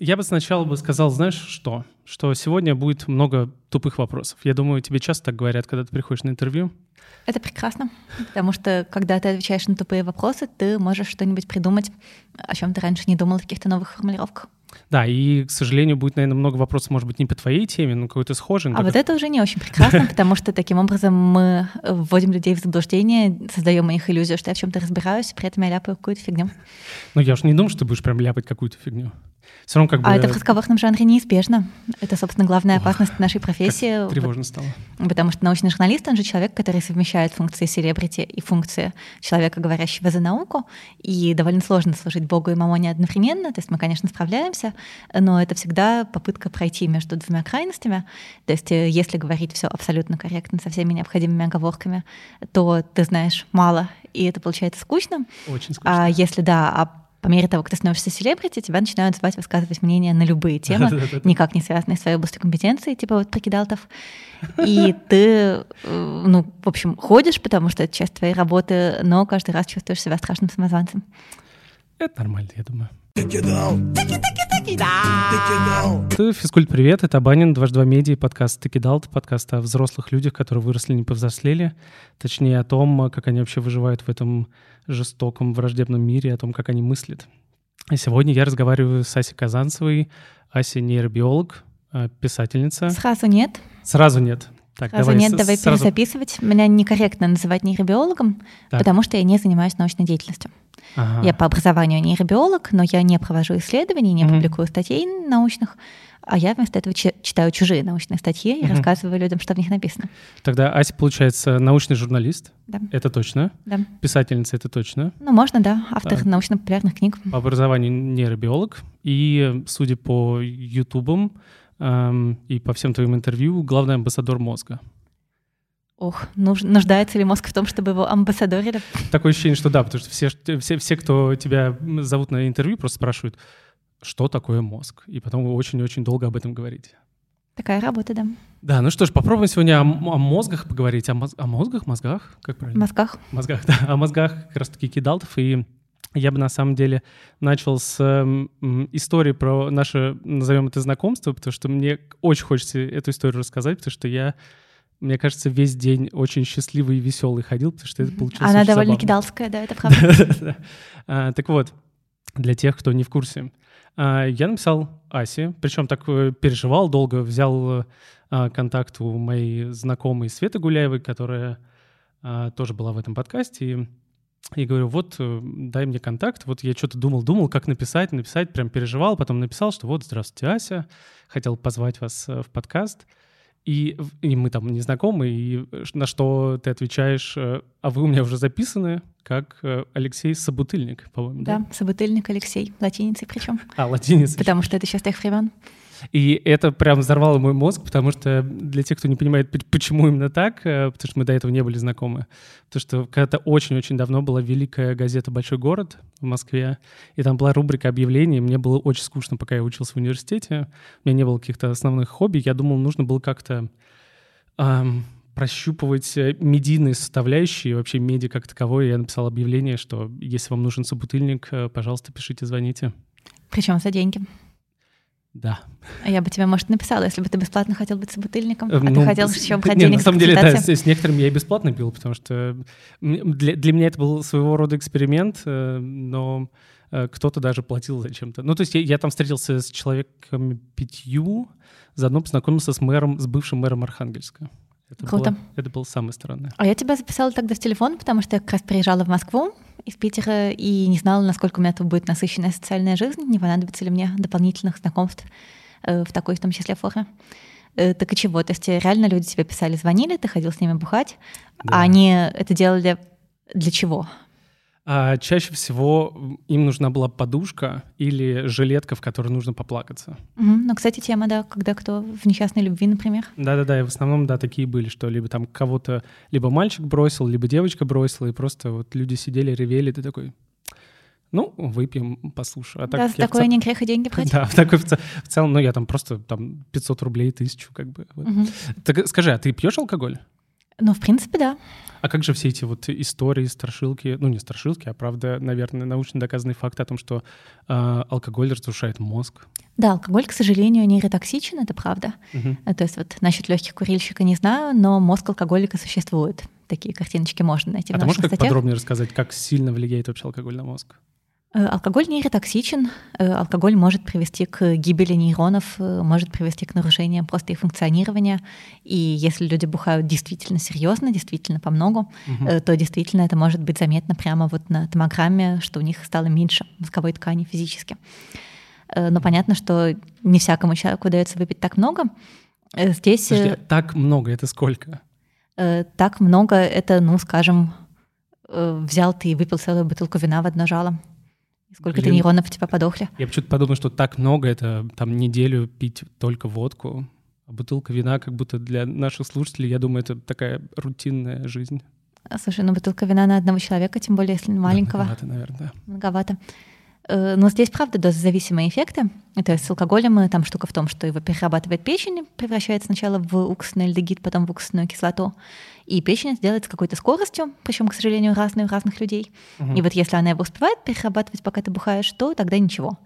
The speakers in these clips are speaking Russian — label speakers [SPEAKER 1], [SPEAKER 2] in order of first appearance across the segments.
[SPEAKER 1] Я бы сначала бы сказал, знаешь что? Что сегодня будет много тупых вопросов. Я думаю, тебе часто так говорят, когда ты приходишь на интервью.
[SPEAKER 2] Это прекрасно, потому что когда ты отвечаешь на тупые вопросы, ты можешь что-нибудь придумать, о чем ты раньше не думал в каких-то новых формулировках.
[SPEAKER 1] Да, и, к сожалению, будет, наверное, много вопросов, может быть, не по твоей теме, но какой-то схожий.
[SPEAKER 2] А вот это уже не очень прекрасно, потому что таким образом мы вводим людей в заблуждение, создаем их иллюзию, что я в чем-то разбираюсь, при этом я ляпаю какую-то фигню.
[SPEAKER 1] Ну, я уж не думаю, что ты будешь прям ляпать какую-то фигню. Все равно как бы...
[SPEAKER 2] А это в разговорном жанре неизбежно. Это, собственно, главная опасность нашей профессии.
[SPEAKER 1] Как тревожно стало.
[SPEAKER 2] Потому что научный журналист, он же человек, который совмещает функции селебрити и функции человека, говорящего за науку. И довольно сложно служить Богу и мамоне одновременно. То есть мы, конечно, справляемся, но это всегда попытка пройти между двумя крайностями. То есть э, если говорить все абсолютно корректно, со всеми необходимыми оговорками, то ты знаешь мало, и это получается скучно.
[SPEAKER 1] Очень скучно.
[SPEAKER 2] А если да, а по мере того, как ты становишься селебрити, тебя начинают звать высказывать мнение на любые темы, никак не связанные с твоей областью компетенции, типа вот прикидалтов. И ты, э, ну, в общем, ходишь, потому что это часть твоей работы, но каждый раз чувствуешь себя страшным самозванцем.
[SPEAKER 1] Это нормально, я думаю. Это Физкульт Привет, это Банин, дважды два медиа, подкаст Тыкидалт, подкаст о взрослых людях, которые выросли, не повзрослели, точнее о том, как они вообще выживают в этом жестоком, враждебном мире, о том, как они мыслят. И сегодня я разговариваю с Асей Казанцевой. Ася нейробиолог, э, писательница.
[SPEAKER 2] Сразу нет.
[SPEAKER 1] Сразу нет.
[SPEAKER 2] Так, Сразу давай, нет, давай сразу... перезаписывать. Меня некорректно называть нейробиологом, так. потому что я не занимаюсь научной деятельностью. Ага. Я по образованию нейробиолог, но я не провожу исследований, не угу. публикую статей научных, а я вместо этого читаю чужие научные статьи и угу. рассказываю людям, что в них написано.
[SPEAKER 1] Тогда Ася, получается, научный журналист.
[SPEAKER 2] Да.
[SPEAKER 1] Это точно.
[SPEAKER 2] Да.
[SPEAKER 1] Писательница, это точно.
[SPEAKER 2] Ну, можно, да. Автор да. научно-популярных книг.
[SPEAKER 1] По образованию нейробиолог. И, судя по ютубам эм, и по всем твоим интервью, главный амбассадор мозга.
[SPEAKER 2] Ох, нуж, нуждается ли мозг в том, чтобы его амбассадорили?
[SPEAKER 1] Такое ощущение, что да, потому что все, все, все, кто тебя зовут на интервью, просто спрашивают, что такое мозг. И потом очень-очень долго об этом говорите.
[SPEAKER 2] Такая работа, да.
[SPEAKER 1] Да, ну что ж, попробуем сегодня о, о мозгах поговорить. О, моз, о мозгах, мозгах? Как правильно?
[SPEAKER 2] Мозгах.
[SPEAKER 1] Мозгах, да. О мозгах как раз-таки кидалтов. И я бы на самом деле начал с э, истории про наше, назовем это, знакомство, потому что мне очень хочется эту историю рассказать, потому что я мне кажется, весь день очень счастливый и веселый ходил, потому что это получилось
[SPEAKER 2] Она довольно
[SPEAKER 1] забавно.
[SPEAKER 2] кидалская, да, это правда.
[SPEAKER 1] А, так вот, для тех, кто не в курсе, а, я написал Асе, причем так э, переживал долго, взял а, контакт у моей знакомой Светы Гуляевой, которая тоже была в этом подкасте, и говорю, вот, э, дай мне контакт. Вот я что-то думал, думал, как написать, написать, прям переживал. Потом написал, что вот, здравствуйте, Ася, хотел позвать вас э, в подкаст. И, и мы там не знакомы, и на что ты отвечаешь, э, а вы у меня уже записаны, как э, Алексей Собутыльник, по-моему,
[SPEAKER 2] да? Да, Собутыльник Алексей, латиницей причем.
[SPEAKER 1] А, латиницей.
[SPEAKER 2] Потому что это сейчас тех времен.
[SPEAKER 1] И это прям взорвало мой мозг, потому что для тех, кто не понимает, почему именно так, э, потому что мы до этого не были знакомы. Потому что когда-то очень-очень давно была великая газета «Большой город» в Москве, и там была рубрика объявлений. Мне было очень скучно, пока я учился в университете. У меня не было каких-то основных хобби. Я думал, нужно было как-то эм, прощупывать э, медийные составляющие, вообще медиа как таковое. Я написал объявление, что если вам нужен собутыльник, э, пожалуйста, пишите, звоните.
[SPEAKER 2] Причем за деньги.
[SPEAKER 1] Да.
[SPEAKER 2] А я бы тебе, может, написала, если бы ты бесплатно хотел быть собутыльником, а ну, ты хотел еще брать
[SPEAKER 1] денег На самом деле, да, с, с некоторыми я и бесплатно пил, потому что для, для меня это был своего рода эксперимент, э, но э, кто-то даже платил зачем-то. Ну, то есть я, я там встретился с человеком пятью, заодно познакомился с мэром, с бывшим мэром Архангельска. Это
[SPEAKER 2] Круто.
[SPEAKER 1] Было, это было самое странное.
[SPEAKER 2] А я тебя записала тогда в телефон, потому что я как раз приезжала в Москву из Питера и не знала, насколько у меня тут будет насыщенная социальная жизнь, не понадобится ли мне дополнительных знакомств э, в такой, в том числе, форме. Э, так и чего? То есть реально люди тебе писали, звонили, ты ходил с ними бухать, да. а они это делали для чего?
[SPEAKER 1] А чаще всего им нужна была подушка или жилетка, в которой нужно поплакаться.
[SPEAKER 2] Угу. Ну, кстати, тема, да, когда кто в несчастной любви, например.
[SPEAKER 1] Да-да-да, и в основном, да, такие были, что либо там кого-то, либо мальчик бросил, либо девочка бросила, и просто вот люди сидели, ревели, ты такой, ну, выпьем, послушай. А
[SPEAKER 2] так, да, за такое цел... не грех и деньги брать.
[SPEAKER 1] Да, в, такой, в, в целом, ну, я там просто там 500 рублей, тысячу, как бы. Вот. Угу. Так скажи, а ты пьешь алкоголь?
[SPEAKER 2] Ну, в принципе, да.
[SPEAKER 1] А как же все эти вот истории, страшилки, ну не страшилки, а правда, наверное, научно доказанный факт о том, что э, алкоголь разрушает мозг?
[SPEAKER 2] Да, алкоголь, к сожалению, нейротоксичен, это правда. Угу. То есть вот насчет легких курильщика не знаю, но мозг алкоголика существует. Такие картиночки можно найти
[SPEAKER 1] а
[SPEAKER 2] в
[SPEAKER 1] ты можешь как
[SPEAKER 2] статьях.
[SPEAKER 1] подробнее рассказать, как сильно влияет вообще алкоголь на мозг?
[SPEAKER 2] Э, алкоголь нейротоксичен. Э, алкоголь может привести к гибели нейронов, э, может привести к нарушениям просто их функционирования. И если люди бухают действительно серьезно, действительно по многу, угу. то действительно это может быть заметно прямо вот на томограмме, что у них стало меньше мозговой ткани физически. Но понятно, что не всякому человеку удается выпить так много. Здесь...
[SPEAKER 1] Подожди, так много — это сколько?
[SPEAKER 2] Так много — это, ну, скажем, взял ты и выпил целую бутылку вина в одно жало. Сколько Блин, нейронов у тебя подохли?
[SPEAKER 1] Я почему-то подумал, что так много, это там неделю пить только водку. А бутылка вина как будто для наших слушателей, я думаю, это такая рутинная жизнь.
[SPEAKER 2] Слушай, ну бутылка вина на одного человека, тем более если маленького. Да,
[SPEAKER 1] многовато, наверное.
[SPEAKER 2] Многовато. Э, но здесь, правда, дозозависимые эффекты. То есть с алкоголем там штука в том, что его перерабатывает печень, превращает сначала в уксусный альдегид, потом в уксусную кислоту. И печень это делает с какой-то скоростью, причем, к сожалению, разной у разных людей. Угу. И вот если она его успевает перерабатывать, пока ты бухаешь, то тогда ничего.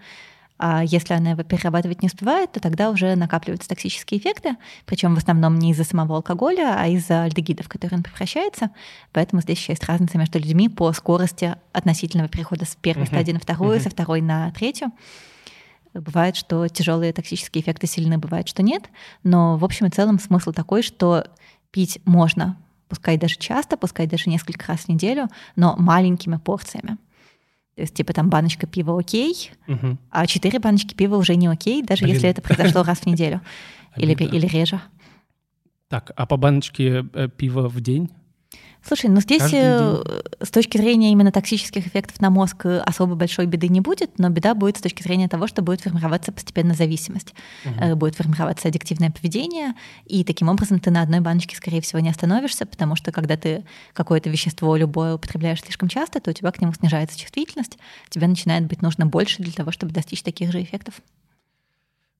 [SPEAKER 2] А если она его перерабатывать не успевает, то тогда уже накапливаются токсические эффекты, причем в основном не из-за самого алкоголя, а из-за альдегидов, в которые он превращается. Поэтому здесь еще есть разница между людьми по скорости относительного перехода с первой uh-huh. стадии на вторую, uh-huh. со второй на третью. Бывает, что тяжелые токсические эффекты сильны, бывает, что нет. Но в общем и целом смысл такой, что пить можно, пускай даже часто, пускай даже несколько раз в неделю, но маленькими порциями. То есть, типа, там баночка пива окей, угу. а четыре баночки пива уже не окей, даже Блин. если это произошло раз в неделю или, или реже.
[SPEAKER 1] Так, а по баночке э, пива в день?
[SPEAKER 2] Слушай, ну здесь э, с точки зрения именно токсических эффектов на мозг э, особо большой беды не будет, но беда будет с точки зрения того, что будет формироваться постепенно зависимость, угу. будет формироваться аддиктивное поведение, и таким образом ты на одной баночке, скорее всего, не остановишься, потому что когда ты какое-то вещество любое употребляешь слишком часто, то у тебя к нему снижается чувствительность, тебе начинает быть нужно больше для того, чтобы достичь таких же эффектов.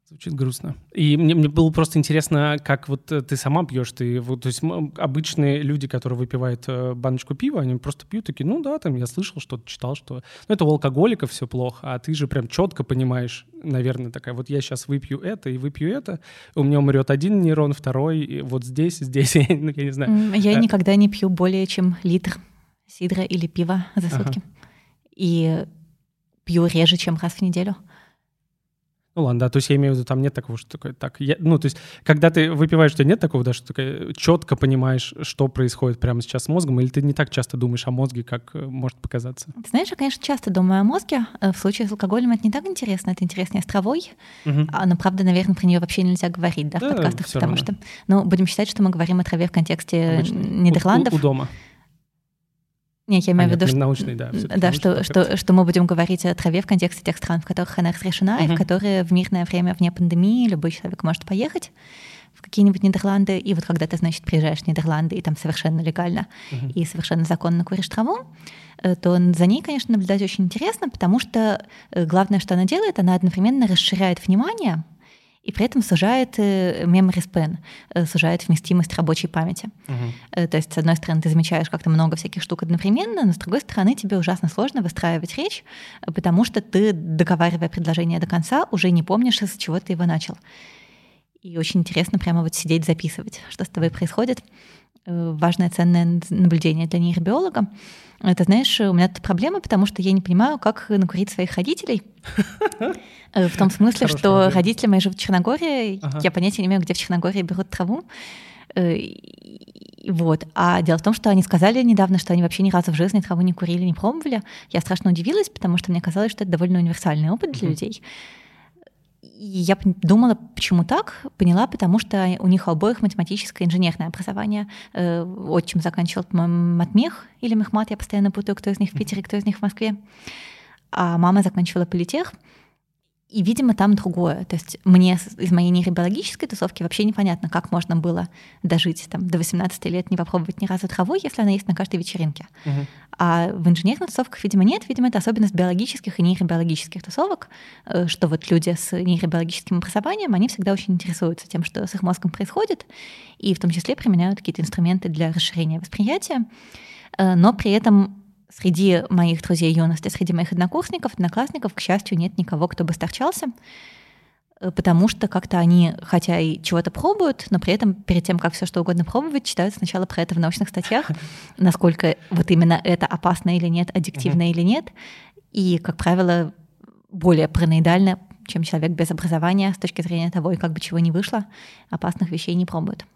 [SPEAKER 1] Звучит грустно. И мне, мне было просто интересно, как вот э, ты сама пьешь, ты вот, то есть обычные люди, которые выпивают э, баночку пива, они просто пьют такие, ну да, там я слышал что-то, читал, что, ну это у алкоголиков все плохо, а ты же прям четко понимаешь, наверное, такая, вот я сейчас выпью это и выпью это, у меня умрет один нейрон, второй, вот здесь, здесь, ну, я не знаю.
[SPEAKER 2] Я а... никогда не пью более чем литр сидра или пива за сутки. Ага. И пью реже, чем раз в неделю.
[SPEAKER 1] Ну ладно, да, то есть я имею в виду, там нет такого, что такое так. Я, ну, то есть, когда ты выпиваешь, что нет такого, да, что ты четко понимаешь, что происходит прямо сейчас с мозгом, или ты не так часто думаешь о мозге, как э, может показаться?
[SPEAKER 2] Ты знаешь, я, конечно, часто думаю о мозге. Э, в случае с алкоголем это не так интересно, это интереснее с травой. Угу. Но, правда, наверное, про нее вообще нельзя говорить, да, в да, подкастах, потому равно. что, ну, будем считать, что мы говорим о траве в контексте Обычно. Нидерландов.
[SPEAKER 1] У, у дома.
[SPEAKER 2] Нет, я имею в виду,
[SPEAKER 1] что, научный, да,
[SPEAKER 2] да что, что, что мы будем говорить о траве в контексте тех стран, в которых она разрешена, uh-huh. и в которые в мирное время вне пандемии любой человек может поехать в какие-нибудь Нидерланды, и вот когда ты, значит, приезжаешь в Нидерланды, и там совершенно легально uh-huh. и совершенно законно куришь траву, э, то за ней, конечно, наблюдать очень интересно, потому что э, главное, что она делает, она одновременно расширяет внимание, и при этом сужает э, memory span, э, сужает вместимость рабочей памяти. Uh-huh. То есть, с одной стороны, ты замечаешь как-то много всяких штук одновременно, но с другой стороны, тебе ужасно сложно выстраивать речь, потому что ты, договаривая предложение до конца, уже не помнишь, с чего ты его начал. И очень интересно прямо вот сидеть, записывать, что с тобой происходит. Важное, ценное наблюдение для нейробиолога. Это, знаешь, у меня тут проблема, потому что я не понимаю, как накурить своих родителей. Э, в том смысле, что родители мои живут в Черногории, я понятия не имею, где в Черногории берут траву. Э, вот. А дело в том, что они сказали недавно, что они вообще ни разу в жизни траву не курили, не пробовали. Я страшно удивилась, потому что мне казалось, что это довольно универсальный опыт для людей. Я думала, почему так? Поняла, потому что у них обоих математическое инженерное образование. Э, отчим заканчивал, матмех или мехмат, я постоянно путаю, кто из них в Питере, кто из них в Москве. А мама заканчивала политех. И, видимо, там другое. То есть мне из моей нейробиологической тусовки вообще непонятно, как можно было дожить там, до 18 лет, не попробовать ни разу траву, если она есть на каждой вечеринке. Угу. А в инженерных тусовках, видимо, нет. Видимо, это особенность биологических и нейробиологических тусовок, э, что вот люди с нейробиологическим образованием, они всегда очень интересуются тем, что с их мозгом происходит, и в том числе применяют какие-то инструменты для расширения восприятия. Э, но при этом среди моих друзей юности, среди моих однокурсников, одноклассников, к счастью, нет никого, кто бы старчался, э, потому что как-то они, хотя и чего-то пробуют, но при этом перед тем, как все что угодно пробовать, читают сначала про это в научных статьях, насколько вот именно это опасно или нет, аддиктивно или нет, и, как правило, более параноидально, чем человек без образования с точки зрения того, и как бы чего не вышло, опасных вещей не пробуют.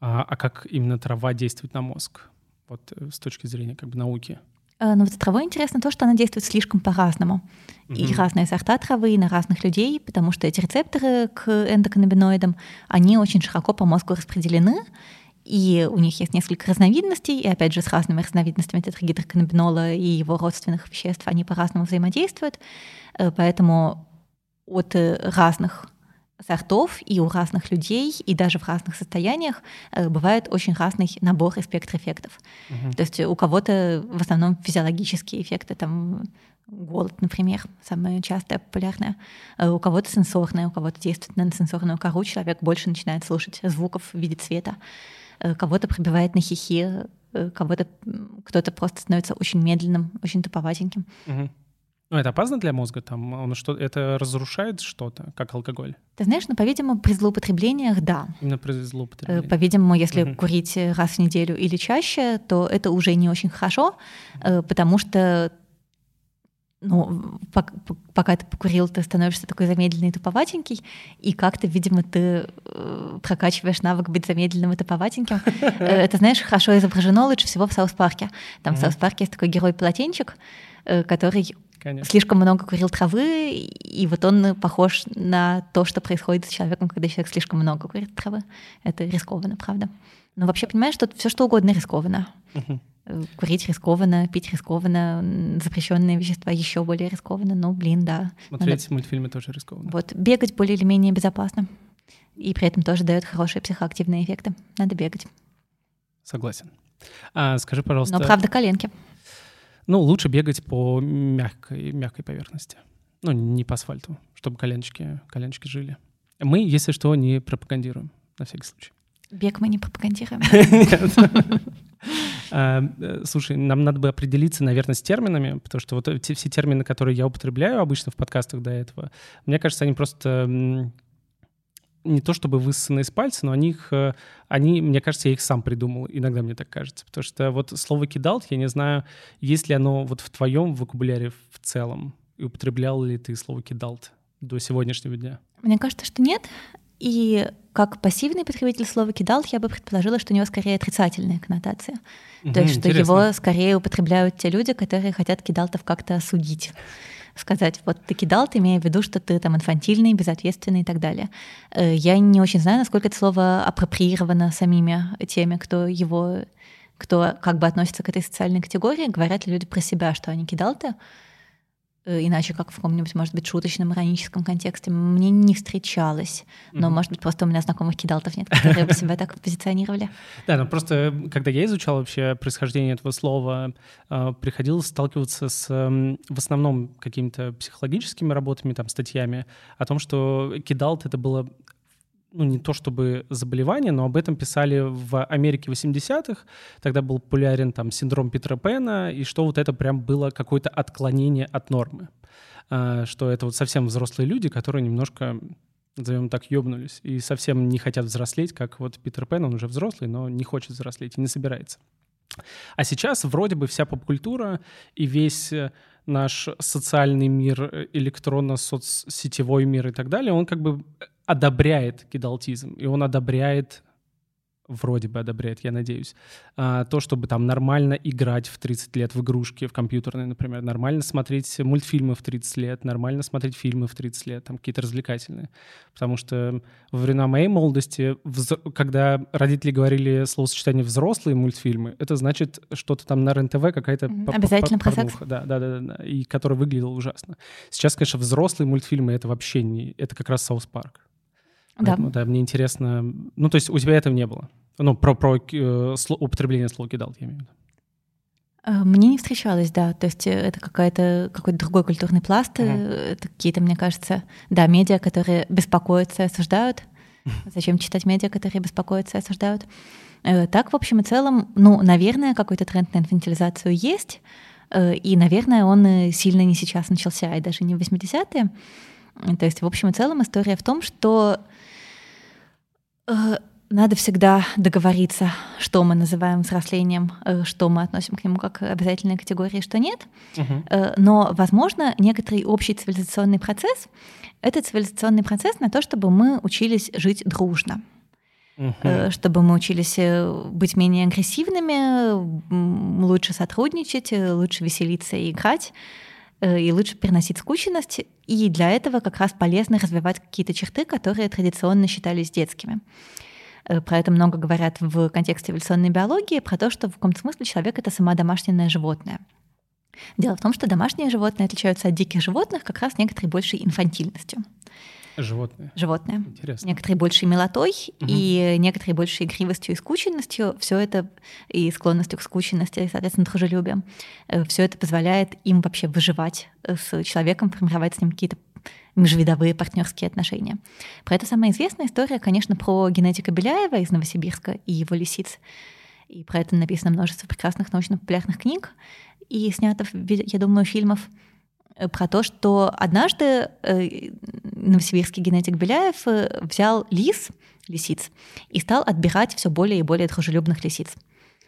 [SPEAKER 1] А, а как именно трава действует на мозг? Вот э, с точки зрения как бы науки?
[SPEAKER 2] Э, ну вот с травой интересно то, что она действует слишком по-разному. Mm-hmm. И разные сорта травы на разных людей, потому что эти рецепторы к эндоканнабиноидам, они очень широко по мозгу распределены, и у них есть несколько разновидностей, и опять же с разными разновидностями тетрагидроканнабинола и его родственных веществ они по-разному взаимодействуют. Э, поэтому от разных сортов и у разных людей, и даже в разных состояниях э, бывает очень разный набор и спектр эффектов. Угу. То есть у кого-то в основном физиологические эффекты, там голод, например, самое частое, популярное. Э, у кого-то сенсорное, у кого-то действует на сенсорную кору, человек больше начинает слушать звуков в виде цвета. Э, кого-то пробивает на хихи, кого-то кто-то просто становится очень медленным, очень туповатеньким.
[SPEAKER 1] Угу. Ну, это опасно для мозга? Там он что, это разрушает что-то, как алкоголь?
[SPEAKER 2] Ты знаешь, ну, по-видимому, при злоупотреблениях, да.
[SPEAKER 1] Именно при.
[SPEAKER 2] Э, по-видимому, если угу. курить раз в неделю или чаще, то это уже не очень хорошо, э, потому что ну, пока ты покурил, ты становишься такой замедленный и туповатенький, и как-то, видимо, ты э, прокачиваешь навык быть замедленным и туповатеньким. Это, знаешь, хорошо изображено лучше всего в South Park е. Там в South Park е есть такой герой-полотенчик, который Конечно. слишком много курил травы, и вот он похож на то, что происходит с человеком, когда человек слишком много курит травы. Это рискованно, правда. Но вообще понимаешь, что все что угодно рискованно. Угу. Курить рискованно, пить рискованно, запрещенные вещества еще более рискованно. Ну, блин, да.
[SPEAKER 1] Смотреть Надо... мультфильмы тоже рискованно.
[SPEAKER 2] Вот, бегать более или менее безопасно. И при этом тоже дает хорошие психоактивные эффекты. Надо бегать.
[SPEAKER 1] Согласен. А, скажи, пожалуйста...
[SPEAKER 2] Но правда коленки.
[SPEAKER 1] Ну, лучше бегать по мягкой, мягкой поверхности. Ну, не по асфальту, чтобы коленочки, коленочки жили. Мы, если что, не пропагандируем, на всякий случай.
[SPEAKER 2] Бег мы не пропагандируем.
[SPEAKER 1] А, э, слушай, нам надо бы определиться, наверное, с терминами, потому что вот все термины, которые я употребляю обычно в подкастах до этого, мне кажется, они просто не то чтобы высосаны из пальца, но они, их, э, они, мне кажется, я их сам придумал. Иногда мне так кажется. Потому что вот слово «кидал», я не знаю, есть ли оно вот в твоем вокабуляре в целом, и употреблял ли ты слово «кидал» до сегодняшнего дня?
[SPEAKER 2] Мне кажется, что нет. И как пассивный потребитель слова «кидал» я бы предположила, что у него скорее отрицательная коннотация. Угу, То есть, что его скорее употребляют те люди, которые хотят кидалтов как-то осудить сказать, вот ты кидал, ты имея в виду, что ты там инфантильный, безответственный и так далее. Э, я не очень знаю, насколько это слово апроприировано самими теми, кто его кто как бы относится к этой социальной категории, говорят ли люди про себя, что они кидал-то, Э, иначе как в каком-нибудь, может быть, шуточном, ироническом контексте, мне не встречалось. Но, mm-hmm. может быть, просто у меня знакомых кидалтов нет, которые бы себя так позиционировали.
[SPEAKER 1] Да, ну просто, когда я изучал вообще происхождение этого слова, э, приходилось сталкиваться с в основном какими-то психологическими работами, там, статьями о том, что кидалт — это было ну, не то чтобы заболевание, но об этом писали в Америке 80-х. Тогда был популярен там синдром Питера Пэна, и что вот это прям было какое-то отклонение от нормы. А, что это вот совсем взрослые люди, которые немножко, назовем так, ёбнулись и совсем не хотят взрослеть, как вот Питер Пен, он уже взрослый, но не хочет взрослеть и не собирается. А сейчас вроде бы вся поп-культура и весь э, наш социальный мир, э, электронно-соцсетевой мир и так далее, он как бы одобряет кидалтизм, и он одобряет вроде бы одобряет, я надеюсь, а, то, чтобы там нормально играть в 30 лет в игрушки, в компьютерные, например, нормально смотреть мультфильмы в 30 лет, нормально смотреть фильмы в 30 лет, там какие-то развлекательные. Потому что во времена моей молодости, когда родители говорили словосочетание «взрослые мультфильмы», это значит что-то там на РЕН-ТВ какая-то
[SPEAKER 2] Обязательно про секс.
[SPEAKER 1] Да, да, да, да, и который выглядел ужасно. Сейчас, конечно, взрослые мультфильмы — это вообще не... Это как раз South Park. Поэтому, да. да, мне интересно... Ну, то есть у тебя этого не было? Ну, про, про э, употребление слова кидалт, я имею в виду.
[SPEAKER 2] Э, мне не встречалось, да. То есть э, это какая-то, какой-то другой культурный пласт. Uh-huh. Это какие-то, мне кажется, да, медиа, которые беспокоятся и осуждают. Зачем читать медиа, которые беспокоятся и осуждают? Так, в общем и целом, ну, наверное, какой-то тренд на инфантилизацию есть. И, наверное, он сильно не сейчас начался, и даже не в 80-е. То есть, в общем и целом, история в том, что Э, надо всегда договориться, что мы называем взрослением, э, что мы относим к нему как обязательные категории, что нет. Угу. Но, возможно, некоторый общий цивилизационный процесс — это цивилизационный процесс на то, чтобы мы учились жить дружно. Угу. Чтобы мы учились быть менее агрессивными, лучше сотрудничать, лучше веселиться и играть, и лучше переносить скученность. И для этого как раз полезно развивать какие-то черты, которые традиционно считались детскими. Э, про это много говорят в контексте эволюционной биологии, про то, что в каком-то смысле человек — это сама домашнее животное. Дело в том, что домашние животные отличаются от диких животных как раз некоторой большей инфантильностью.
[SPEAKER 1] Животные.
[SPEAKER 2] Животные.
[SPEAKER 1] Интересно.
[SPEAKER 2] Некоторые большей милотой угу. и некоторые большей игривостью и скученностью. Все это и склонностью к скученности, и, соответственно, дружелюбием. Э, Все это позволяет им вообще выживать э, с человеком, формировать с ним какие-то межвидовые партнерские отношения. Про это самая известная история, конечно, про генетика Беляева из Новосибирска и его лисиц. И про это написано множество прекрасных научно-популярных книг и снято, я думаю, фильмов. Э, про то, что однажды э, новосибирский генетик Беляев э, взял лис, лисиц, и стал отбирать все более и более дружелюбных лисиц.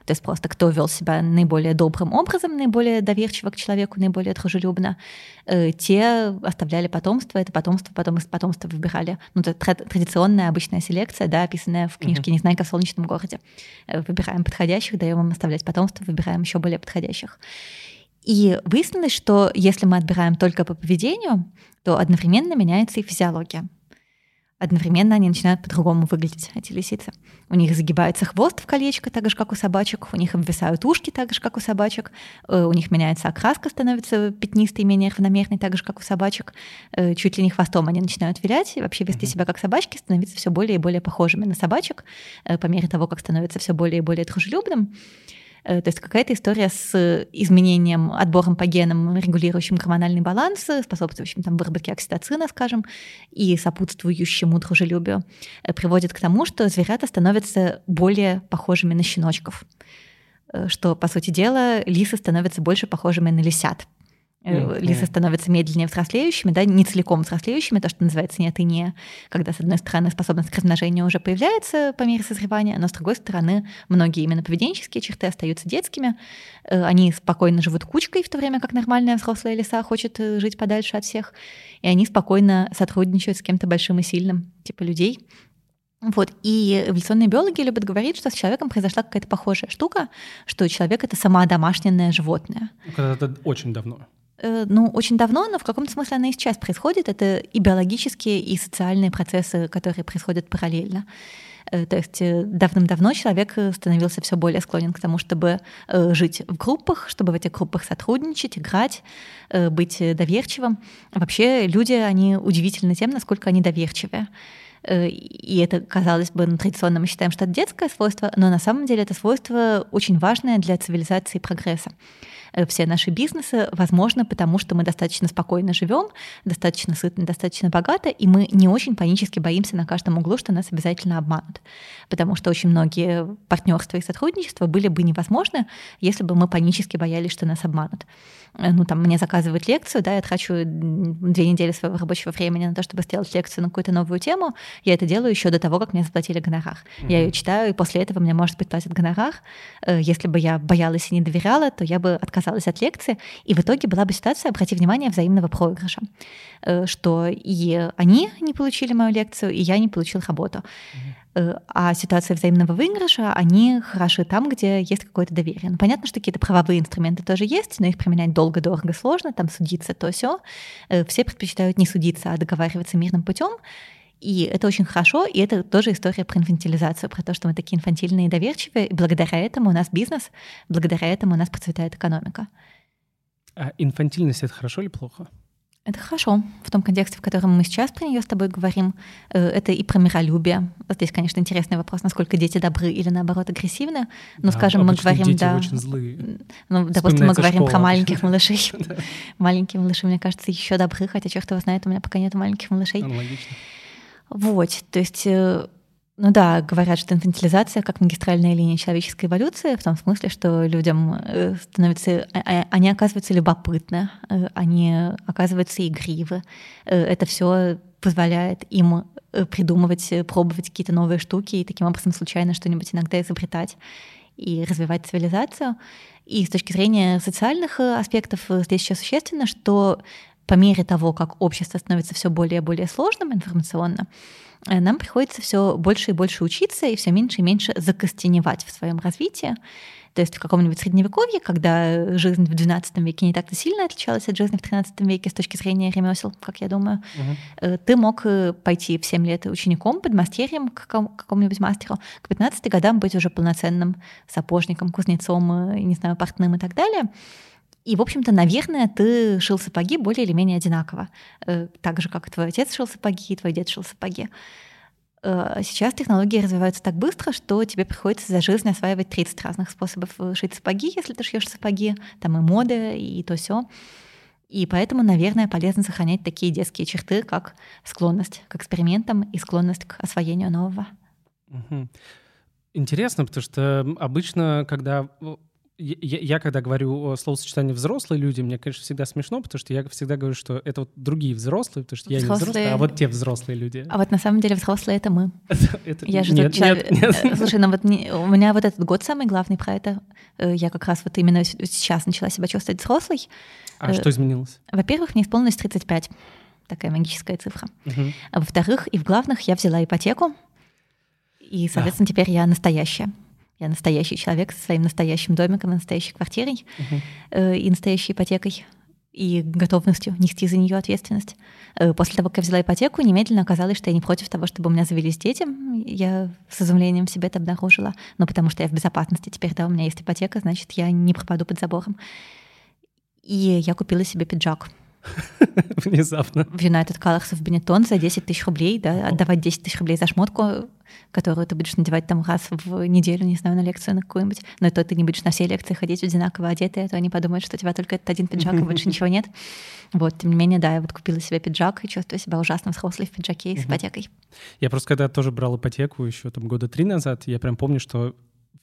[SPEAKER 2] То есть просто кто вел себя наиболее добрым образом, наиболее доверчиво к человеку, наиболее дружелюбно, те оставляли потомство, это потомство потом из потомства выбирали. Ну, это традиционная обычная селекция, да, описанная в книжке «Незнайка в солнечном городе». Выбираем подходящих, даем им оставлять потомство, выбираем еще более подходящих. И выяснилось, что если мы отбираем только по поведению, то одновременно меняется и физиология. Одновременно они начинают по-другому выглядеть, эти лисицы. У них загибается хвост в колечко, так же, как у собачек, у них обвисают ушки, так же, как у собачек, э, у них меняется окраска, становится пятнистой, менее равномерной, так же, как у собачек. Э, чуть ли не хвостом они начинают вилять и вообще вести себя как собачки, становиться все более и более похожими на собачек э, по мере того, как становится все более и более дружелюбным. Э, то есть какая-то история с изменением, отбором по генам, регулирующим гормональный баланс, способствующим там, выработке окситоцина, скажем, и сопутствующему дружелюбию, э, приводит к тому, что зверята становятся более похожими на щеночков э, что, по сути дела, лисы становятся больше похожими на лисят. Mm-hmm. Лисы становятся медленнее взрослеющими, да, не целиком взрослеющими, то, что называется нет и не, когда, с одной стороны, способность к размножению уже появляется по мере созревания, но, с другой стороны, многие именно поведенческие черты остаются детскими, э, они спокойно живут кучкой, в то время как нормальная взрослая лиса хочет э, жить подальше от всех, и они спокойно сотрудничают с кем-то большим и сильным, типа людей, вот. И эволюционные биологи любят говорить, что с человеком произошла какая-то похожая штука, что человек — это сама домашнее животное.
[SPEAKER 1] Это очень давно.
[SPEAKER 2] Э, ну, очень давно, но в каком-то смысле она и сейчас происходит. Это и биологические, и социальные процессы, которые происходят параллельно. Э, то есть э, давным-давно человек становился все более склонен к тому, чтобы жить в группах, чтобы в этих группах сотрудничать, играть, быть доверчивым. Вообще люди, они удивительны тем, насколько они доверчивые. И это, казалось бы, ну, традиционно мы считаем, что это детское свойство, но на самом деле это свойство очень важное для цивилизации и прогресса. Э, все наши бизнесы, возможно, потому что мы достаточно спокойно живем, достаточно сытно, достаточно богато, и мы не очень панически боимся на каждом углу, что нас обязательно обманут. Потому что очень многие партнерства и сотрудничества были бы невозможны, если бы мы панически боялись, что нас обманут. Э, ну, там, мне заказывают лекцию, да, я трачу две недели своего рабочего времени на то, чтобы сделать лекцию на какую-то новую тему. Я это делаю еще до того, как мне заплатили гонорар. Mm-hmm. Я ее читаю, и после этого мне, может быть, платят гонорар. Э, если бы я боялась и не доверяла, то я бы отказалась от лекции. И в итоге была бы ситуация, обрати внимание, взаимного проигрыша. Э, что и они не получили мою лекцию, и я не получил работу. Э, а ситуации взаимного выигрыша, они хороши там, где есть какое-то доверие. Ну, понятно, что какие-то правовые инструменты тоже есть, но их применять долго, дорого, сложно, там судиться, то все. Э, все предпочитают не судиться, а договариваться мирным путем. И это очень хорошо, и это тоже история про инфантилизацию, про то, что мы такие инфантильные и доверчивые, и благодаря этому у нас бизнес, благодаря этому у нас процветает экономика.
[SPEAKER 1] А инфантильность — это хорошо или плохо?
[SPEAKER 2] Это хорошо. В том контексте, в котором мы сейчас про нее с тобой говорим, э, это и про миролюбие. Вот здесь, конечно, интересный вопрос, насколько дети добры или наоборот агрессивны. Ну, да, скажем, мы говорим,
[SPEAKER 1] дети
[SPEAKER 2] да.
[SPEAKER 1] очень злые.
[SPEAKER 2] Ну, допустим, мы говорим школа. про маленьких малышей. Маленькие малыши, мне кажется, еще добры, хотя черт его знает, у меня пока нет маленьких малышей.
[SPEAKER 1] Аналогично.
[SPEAKER 2] Вот, то есть э, ну да, говорят, что инфантилизация как магистральная линия человеческой эволюции, в том смысле, что людям э, становятся, а, а, они оказываются любопытны, э, они оказываются игривы. Это все позволяет им придумывать, пробовать какие-то новые штуки и таким образом случайно что-нибудь иногда изобретать и развивать цивилизацию. И с точки зрения социальных аспектов здесь еще существенно, что по мере того, как общество становится все более и более сложным информационно, Э, нам приходится все больше и больше учиться и все меньше и меньше закостеневать в своем развитии. То есть в каком-нибудь средневековье, когда жизнь в XII веке не так-то сильно отличалась от жизни в XIII веке с точки зрения ремесел, как я думаю, угу. ты мог э, пойти в 7 лет учеником, подмастерьем к какому-нибудь мастеру, к 15 годам быть уже полноценным сапожником, кузнецом, не знаю, портным и так далее. И, в общем-то, наверное, ты шил сапоги более или менее одинаково. Э, так же, как твой отец шил сапоги, и твой дед шил сапоги. Э, сейчас технологии развиваются так быстро, что тебе приходится за жизнь осваивать 30 разных способов э, шить сапоги, если ты шьешь сапоги. Там и моды, и то все. И поэтому, наверное, полезно сохранять такие детские черты, как склонность к экспериментам и склонность к освоению нового.
[SPEAKER 1] Интересно, потому что обычно, когда я, я когда говорю словосочетание взрослые люди, мне, конечно, всегда смешно, потому что я всегда говорю, что это вот другие взрослые, потому что я взрослые... не взрослый, а вот те взрослые люди.
[SPEAKER 2] А вот на самом деле взрослые — это мы. это... Я же нет, человек... нет, нет. Э, слушай, ну вот не... у меня вот этот год самый главный про это. Э, я как раз вот именно сейчас начала себя чувствовать взрослой.
[SPEAKER 1] А что изменилось?
[SPEAKER 2] Во-первых, мне исполнилось 35. Такая магическая цифра. Угу. А во-вторых, и в главных я взяла ипотеку, и, соответственно, да. теперь я настоящая. Я настоящий человек со своим настоящим домиком, настоящей квартирой uh-huh. э, и настоящей ипотекой и готовностью нести за нее ответственность. Э, после того, как я взяла ипотеку, немедленно оказалось, что я не против того, чтобы у меня завелись дети. Я с изумлением себе это обнаружила. Но потому что я в безопасности теперь, да, у меня есть ипотека, значит, я не пропаду под забором. И я купила себе пиджак.
[SPEAKER 1] Внезапно.
[SPEAKER 2] United Colors в Бенетон за 10 тысяч рублей, да, отдавать 10 тысяч рублей за шмотку, которую ты будешь надевать там раз в неделю, не знаю, на лекцию на какую-нибудь, но то ты не будешь на все лекции ходить одинаково одетый, а то они подумают, что у тебя только этот один пиджак, и больше ничего нет. Вот, тем не менее, да, я вот купила себе пиджак и чувствую себя ужасно взрослой в пиджаке и с ипотекой.
[SPEAKER 1] Я просто когда тоже брал ипотеку еще там года три назад, я прям помню, что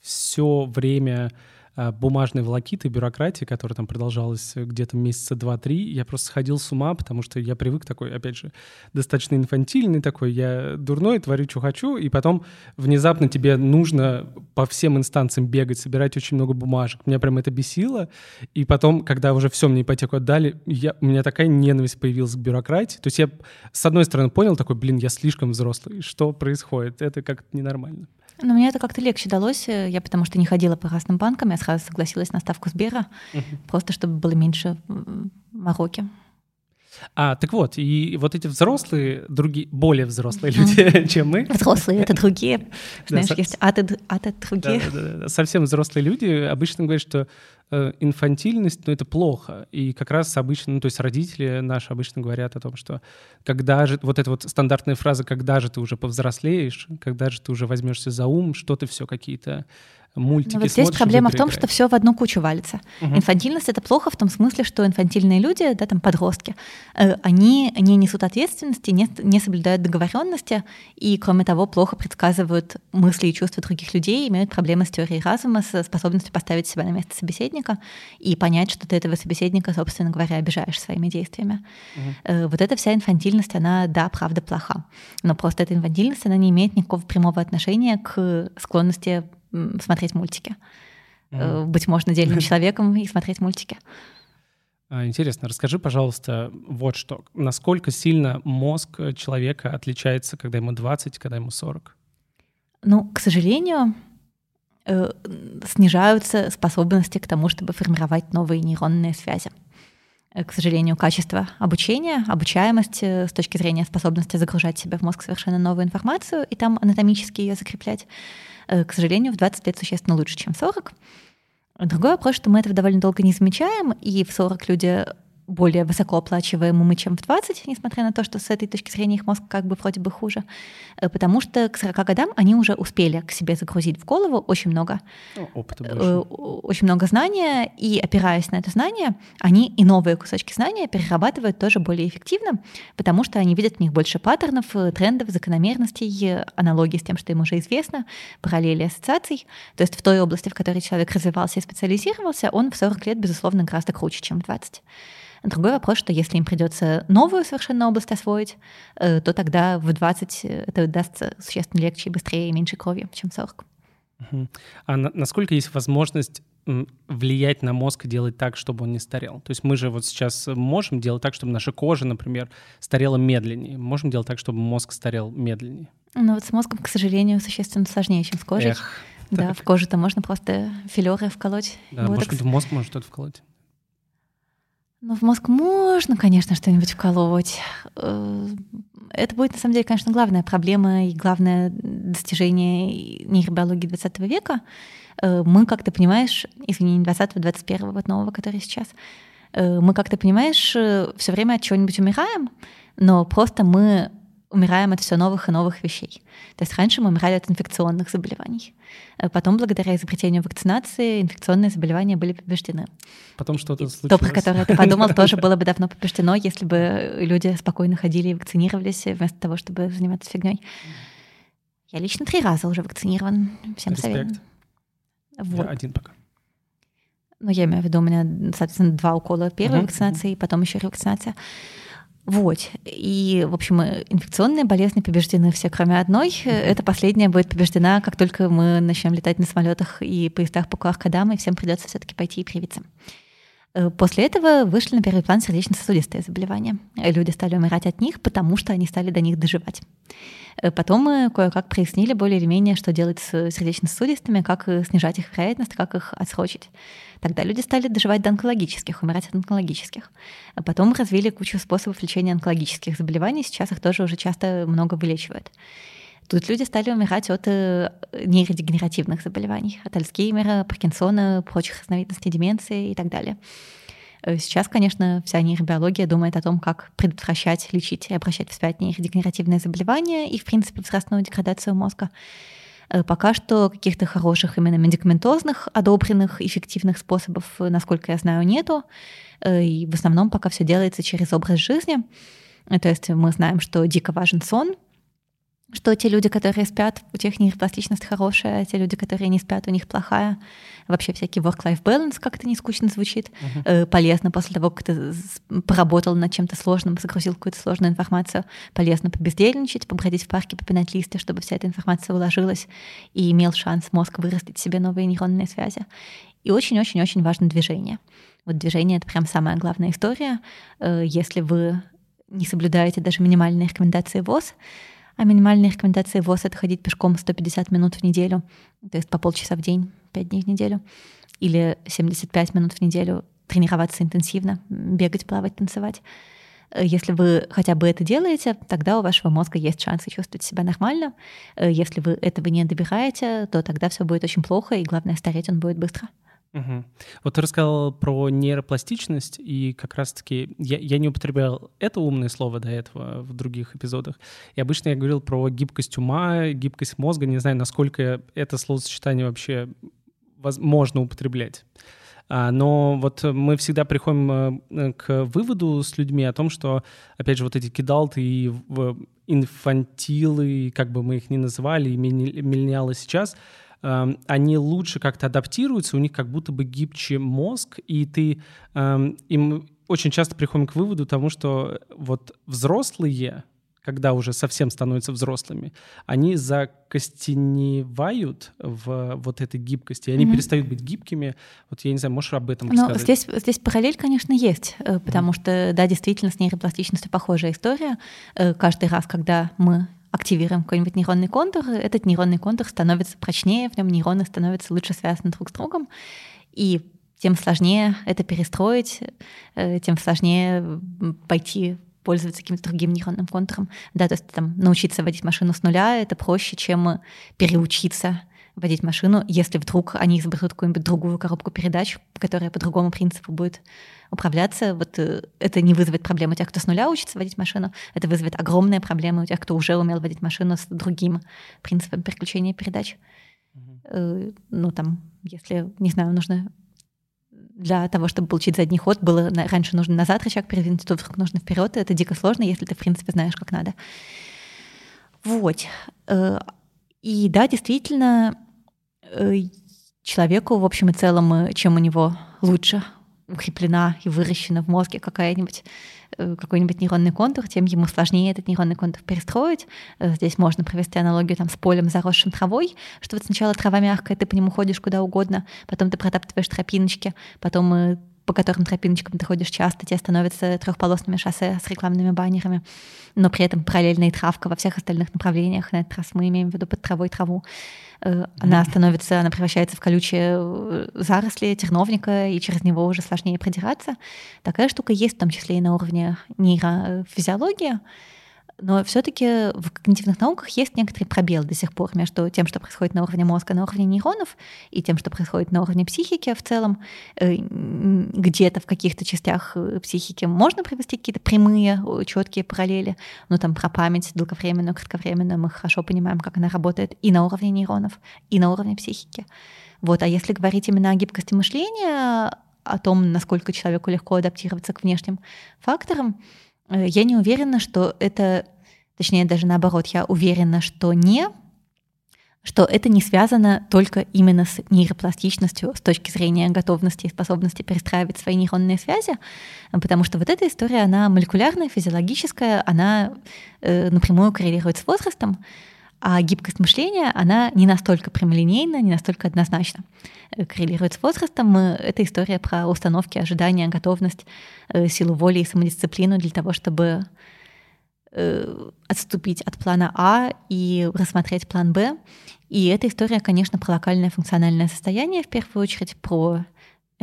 [SPEAKER 1] все время бумажной волокиты, бюрократии, которая там продолжалась где-то месяца два-три, я просто сходил с ума, потому что я привык такой, опять же, достаточно инфантильный такой, я дурной, творю, что хочу, и потом внезапно тебе нужно по всем инстанциям бегать, собирать очень много бумажек. Меня прям это бесило, и потом, когда уже все, мне ипотеку отдали, я, у меня такая ненависть появилась к бюрократии. То есть я, с одной стороны, понял такой, блин, я слишком взрослый, что происходит? Это как-то ненормально.
[SPEAKER 2] Но мне это как-то легче далось. Я потому что не ходила по разным банкам, я сразу согласилась на ставку Сбера, угу. просто чтобы было меньше мороки.
[SPEAKER 1] А, так вот, и вот эти взрослые, другие, более взрослые люди, чем мы.
[SPEAKER 2] Взрослые — это другие. Знаешь, есть ад и другие.
[SPEAKER 1] Совсем взрослые люди обычно говорят, что э, инфантильность, ну, это плохо. И как раз обычно, ну, то есть родители наши обычно говорят о том, что когда же, вот эта вот стандартная фраза, когда же ты уже повзрослеешь, когда же ты уже возьмешься за ум, что ты все какие-то мультики.
[SPEAKER 2] Но вот здесь проблема в том, что все в одну кучу валится. Угу. Инфантильность это плохо в том смысле, что инфантильные люди, да, там подростки, э, они не несут ответственности, не, не соблюдают договоренности и, кроме того, плохо предсказывают мысли и чувства других людей, имеют проблемы с теорией разума, с способностью поставить себя на место собеседника и понять, что ты этого собеседника, собственно говоря, обижаешь своими действиями. Угу. Вот эта вся инфантильность, она, да, правда, плоха. Но просто эта инфантильность, она не имеет никакого прямого отношения к склонности смотреть мультики. Mm-hmm. Быть можно дельным человеком и смотреть мультики.
[SPEAKER 1] А, интересно, расскажи, пожалуйста, вот что. Насколько сильно мозг человека отличается, когда ему 20, когда ему 40?
[SPEAKER 2] Ну, к сожалению, снижаются способности к тому, чтобы формировать новые нейронные связи. Э, к сожалению, качество обучения, обучаемость с точки зрения способности загружать себе в мозг совершенно новую информацию и там анатомически ее закреплять, к сожалению, в 20 лет существенно лучше, чем в 40. Другой вопрос, что мы этого довольно долго не замечаем, и в 40 люди более высокооплачиваемыми, чем в 20, несмотря на то, что с этой точки зрения их мозг как бы вроде бы хуже, э, потому что к 40 годам они уже успели к себе загрузить в голову очень много,
[SPEAKER 1] ну, опыта
[SPEAKER 2] э, больше. очень много знания, и опираясь на это знание, они и новые кусочки знания перерабатывают тоже более эффективно, потому что они видят в них больше паттернов, э, трендов, закономерностей, аналогий с тем, что им уже известно, параллели ассоциаций. То есть в той области, в которой человек развивался и специализировался, он в 40 лет, безусловно, гораздо круче, чем в 20. Другой вопрос, что если им придется новую совершенно область освоить, э, то тогда в 20 э, это дастся существенно легче, быстрее и меньше крови, чем в 40.
[SPEAKER 1] А на, насколько есть возможность влиять на мозг и делать так, чтобы он не старел. То есть мы же вот сейчас можем делать так, чтобы наша кожа, например, старела медленнее. Можем делать так, чтобы мозг старел медленнее.
[SPEAKER 2] Ну вот с мозгом, к сожалению, существенно сложнее, чем с кожей. Эх, да, так. в кожу-то можно просто филеры вколоть.
[SPEAKER 1] Да, может быть, в мозг можно что-то вколоть.
[SPEAKER 2] Ну, в мозг можно, конечно, что-нибудь вколоть. Э, это будет, на самом деле, конечно, главная проблема и главное достижение нейробиологии 20 века. Э, мы, как ты понимаешь, извини, не 20 21 вот нового, который сейчас, э, мы, как ты понимаешь, все время от чего-нибудь умираем, но просто мы умираем от все новых и новых вещей. То есть раньше мы умирали от инфекционных заболеваний. Э, потом, благодаря изобретению вакцинации, инфекционные заболевания были побеждены.
[SPEAKER 1] Потом что-то случилось.
[SPEAKER 2] То, про которое ты подумал, тоже было бы давно побеждено, если бы люди спокойно ходили и вакцинировались, вместо того, чтобы заниматься фигней. Я лично три раза уже вакцинирован. Всем советую.
[SPEAKER 1] Вот. Я один пока.
[SPEAKER 2] Ну, я имею в виду, у меня, соответственно, два укола первой uh-huh. вакцинации, и потом еще ревакцинация. Вот. И, в общем, инфекционные болезни побеждены все, кроме одной. Эта последняя будет побеждена, как только мы начнем летать на самолетах и поездах по QR-кодам, и всем придется все-таки пойти и привиться. Э, после этого вышли на первый план сердечно-сосудистые заболевания. Люди стали умирать от них, потому что они стали до них доживать. Э, потом мы кое-как прояснили более или менее, что делать с сердечно-сосудистыми, как снижать их вероятность, как их отсрочить. Тогда люди стали доживать до онкологических, умирать от онкологических. А потом развили кучу способов лечения онкологических заболеваний, сейчас их тоже уже часто много вылечивают. Тут люди стали умирать от э, нейродегенеративных заболеваний, от Альцгеймера, Паркинсона, прочих разновидностей деменции и так далее. Э, сейчас, конечно, вся нейробиология думает о том, как предотвращать, лечить и обращать вспять нейродегенеративные заболевания и, в принципе, возрастную деградацию мозга. Э, пока что каких-то хороших именно медикаментозных, одобренных, эффективных способов, э, насколько я знаю, нету. Э, и в основном пока все делается через образ жизни. То есть мы знаем, что дико важен сон, что те люди, которые спят, у тех нейропластичность хорошая, а те люди, которые не спят, у них плохая. Вообще всякий work-life balance, как это не скучно звучит, uh-huh. полезно после того, как ты поработал над чем-то сложным, загрузил какую-то сложную информацию, полезно побездельничать, побродить в парке, попинать листы, чтобы вся эта информация уложилась и имел шанс мозг вырастить себе новые нейронные связи. И очень-очень-очень важно движение. Вот движение — это прям самая главная история. Э, если вы не соблюдаете даже минимальные рекомендации ВОЗ, а минимальные рекомендации ВОЗ — это ходить пешком 150 минут в неделю, то есть по полчаса в день, 5 дней в неделю, или 75 минут в неделю тренироваться интенсивно, бегать, плавать, танцевать. Если вы хотя бы это делаете, тогда у вашего мозга есть шансы чувствовать себя нормально. Если вы этого не добираете, то тогда все будет очень плохо, и главное, стареть он будет быстро.
[SPEAKER 1] Угу. Вот ты рассказал про нейропластичность, и как раз-таки я, я не употреблял это умное слово до этого в других эпизодах. И обычно я говорил про гибкость ума, гибкость мозга. Не знаю, насколько это словосочетание вообще можно употреблять. А, но вот мы всегда приходим э, к выводу с людьми о том, что, опять же, вот эти кидалты и инфантилы, как бы мы их ни называли, и миллениалы сейчас — Эм, они лучше как-то адаптируются, у них как будто бы гибче мозг, и ты эм, им очень часто приходим к выводу тому, что вот взрослые, когда уже совсем становятся взрослыми, они закостеневают в вот этой гибкости, они mm-hmm. перестают быть гибкими. Вот я не знаю, можешь об этом
[SPEAKER 2] рассказать? Но здесь, здесь параллель, конечно, есть, э, потому mm-hmm. что, да, действительно, с нейропластичностью похожая история. Э, каждый раз, когда мы активируем какой-нибудь нейронный контур, этот нейронный контур становится прочнее, в нем нейроны становятся лучше связаны друг с другом, и тем сложнее это перестроить, э, тем сложнее пойти пользоваться каким-то другим нейронным контуром. Да, то есть там научиться водить машину с нуля — это проще, чем переучиться водить машину, если вдруг они изобретут какую-нибудь другую коробку передач, которая по другому принципу будет управляться. Вот э, это не вызовет проблем у тех, кто с нуля учится водить машину, это вызовет огромные проблемы у тех, кто уже умел водить машину с другим принципом переключения передач. Mm-hmm. Ну, там, если, не знаю, нужно для того, чтобы получить задний ход, было раньше нужно назад рычаг передвинуть, тут вдруг нужно вперед. Это дико сложно, если ты, в принципе, знаешь, как надо. Вот. Э, и да, действительно, человеку, в общем и целом, чем у него лучше укреплена и выращена в мозге какая-нибудь э, какой-нибудь нейронный контур, тем ему сложнее этот нейронный контур перестроить. Э, здесь можно провести аналогию там, с полем, заросшим травой, что вот сначала трава мягкая, ты по нему ходишь куда угодно, потом ты протаптываешь тропиночки, потом э, по которым тропиночкам ты ходишь часто, тебе становятся трехполосными шоссе с рекламными баннерами, но при этом параллельная травка во всех остальных направлениях. На этот раз мы имеем в виду под травой траву. Э, она становится, она превращается в колючие э, заросли терновника, и через него уже сложнее продираться. Такая штука есть в том числе и на уровне нейрофизиологии. Но все-таки в когнитивных науках есть некоторый пробел до сих пор между тем, что происходит на уровне мозга, на уровне нейронов, и тем, что происходит на уровне психики в целом. Э, где-то в каких-то частях э, психики можно провести какие-то прямые, четкие параллели, но там про память долговременную, кратковременную мы хорошо понимаем, как она работает и на уровне нейронов, и на уровне психики. Вот. А если говорить именно о гибкости мышления, о том, насколько человеку легко адаптироваться к внешним факторам, я не уверена, что это, точнее даже наоборот, я уверена, что не, что это не связано только именно с нейропластичностью с точки зрения готовности и способности перестраивать свои нейронные связи, потому что вот эта история, она молекулярная, физиологическая, она э, напрямую коррелирует с возрастом, а гибкость мышления, она не настолько прямолинейна, не настолько однозначно э, коррелирует с возрастом. Это история про установки, ожидания, готовность, э, силу воли и самодисциплину для того, чтобы э, отступить от плана А и рассмотреть план Б. И эта история, конечно, про локальное функциональное состояние в первую очередь, про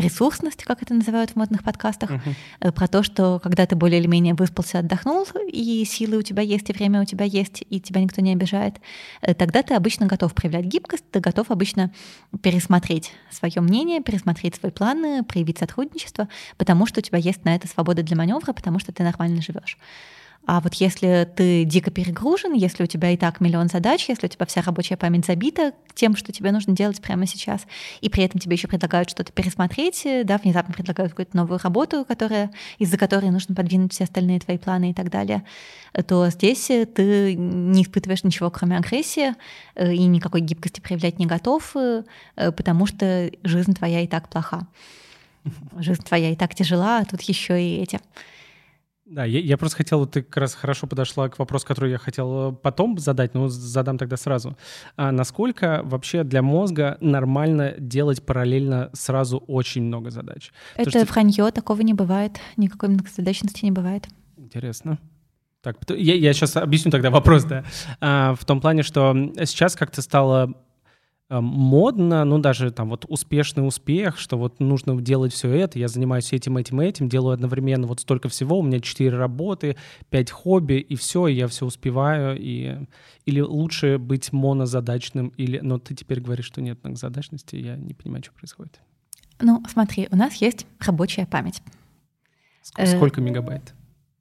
[SPEAKER 2] ресурсность, как это называют в модных подкастах, uh-huh. про то, что когда ты более или менее выспался, отдохнул, и силы у тебя есть, и время у тебя есть, и тебя никто не обижает, э, тогда ты обычно готов проявлять гибкость, ты готов обычно пересмотреть свое мнение, пересмотреть свои планы, проявить сотрудничество, потому что у тебя есть на это свобода для маневра, потому что ты нормально живешь. А вот если ты дико перегружен, если у тебя и так миллион задач, если у тебя вся рабочая память забита тем, что тебе нужно делать прямо сейчас, и при этом тебе еще предлагают что-то пересмотреть, да, внезапно предлагают какую-то новую работу, которая, из-за которой нужно подвинуть все остальные твои планы и так далее, то здесь ты не испытываешь ничего, кроме агрессии, э, и никакой гибкости проявлять не готов, э, потому что жизнь твоя и так плоха. Жизнь твоя и так тяжела, а тут еще и эти
[SPEAKER 1] да, я, я просто хотел, ты как раз хорошо подошла к вопросу, который я хотел э, потом задать, но задам тогда сразу. А насколько вообще для мозга нормально делать параллельно сразу очень много задач?
[SPEAKER 2] Это что... вранье, такого не бывает, никакой многозадачности не бывает.
[SPEAKER 1] Интересно. Так, я, я сейчас объясню тогда вопрос, да. А, в том плане, что сейчас как-то стало модно, ну даже там вот успешный успех, что вот нужно делать все это, я занимаюсь этим, этим, этим, делаю одновременно вот столько всего, у меня четыре работы, пять хобби, и все, и я все успеваю, и... или лучше быть монозадачным, или... Но ты теперь говоришь, что нет многозадачности, я не понимаю, что происходит.
[SPEAKER 2] Ну, смотри, у нас есть рабочая память.
[SPEAKER 1] Сколько, э, сколько мегабайт?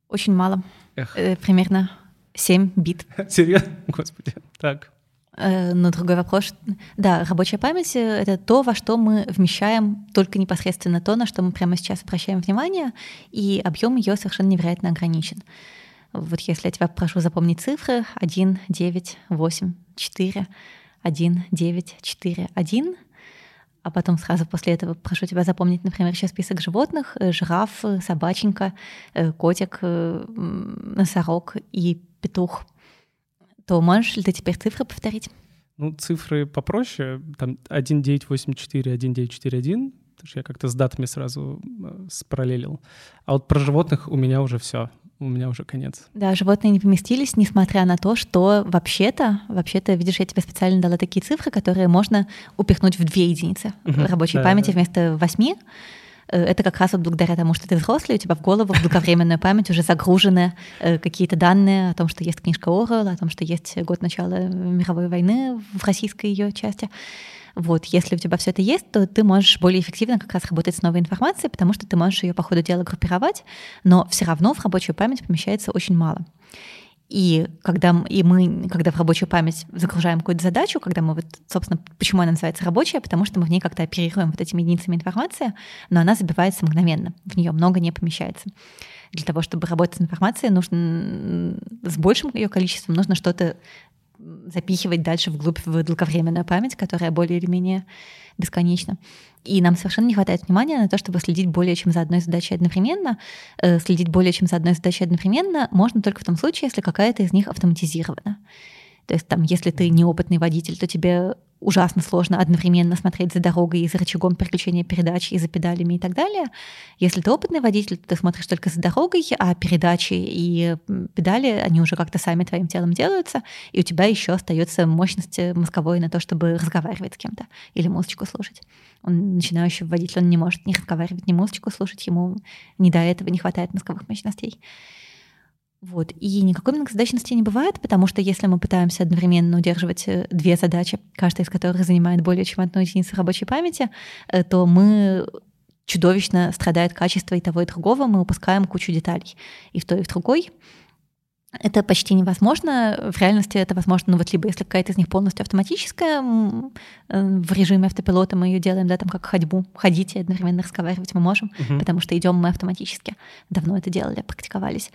[SPEAKER 2] Очень мало. Эх. Э, примерно 7 бит.
[SPEAKER 1] Серьезно? Господи. Так.
[SPEAKER 2] Э, но другой вопрос. Да, рабочая память — это то, во что мы вмещаем только непосредственно то, на что мы прямо сейчас обращаем внимание, и объем ее совершенно невероятно ограничен. Вот если я тебя прошу запомнить цифры 1, 9, 8, 4, 1, 9, 4, 1, а потом сразу после этого прошу тебя запомнить, например, еще список животных, э, жираф, собаченька, э, котик, носорог и петух — то можешь ли ты теперь цифры повторить?
[SPEAKER 1] Ну, цифры попроще. Там 1984, 1941, потому что я как-то с датами сразу э, спараллелил. А вот про животных у меня уже все. у меня уже конец.
[SPEAKER 2] Да, животные не поместились, несмотря на то, что вообще-то, вообще-то, видишь, я тебе специально дала такие цифры, которые можно упихнуть в две единицы угу, рабочей да, памяти да. вместо восьми. Э, это как раз вот благодаря тому, что ты взрослый, у тебя в голову в долговременную память уже загружены э, какие-то данные о том, что есть книжка Орел, о том, что есть год начала мировой войны в российской ее части. Вот, если у тебя все это есть, то ты можешь более эффективно как раз работать с новой информацией, потому что ты можешь ее по ходу дела группировать, но все равно в рабочую память помещается очень мало. И когда, и мы, когда в рабочую память загружаем какую-то задачу, когда мы вот, собственно, почему она называется рабочая, потому что мы в ней как-то оперируем вот этими единицами информации, но она забивается мгновенно, в нее много не помещается. Для того, чтобы работать с информацией, нужно с большим ее количеством нужно что-то запихивать дальше вглубь в долговременную память, которая более или менее бесконечна. И нам совершенно не хватает внимания на то, чтобы следить более чем за одной задачей одновременно. Э, следить более чем за одной задачей одновременно можно только в том случае, если какая-то из них автоматизирована. То есть там, если ты неопытный водитель, то тебе ужасно сложно одновременно смотреть за дорогой и за рычагом переключения передач, и за педалями и так далее. Если ты опытный водитель, то ты смотришь только за дорогой, а передачи и педали, они уже как-то сами твоим телом делаются, и у тебя еще остается мощность мозговой на то, чтобы разговаривать с кем-то или музычку слушать. Он начинающий водитель, он не может ни разговаривать, ни музычку слушать, ему не до этого не хватает мозговых мощностей. Вот. И никакой многозадачности не бывает, потому что если мы пытаемся одновременно удерживать э, две задачи, каждая из которых занимает более чем одну единицу рабочей памяти, э, то мы чудовищно страдает качество и того, и другого, мы упускаем кучу деталей и в той, и в другой. Это почти невозможно. В реальности это возможно, ну вот либо если какая-то из них полностью автоматическая, э, в режиме автопилота мы ее делаем, да, там как ходьбу, ходить и одновременно разговаривать мы можем, угу. потому что идем мы автоматически. Давно это делали, практиковались.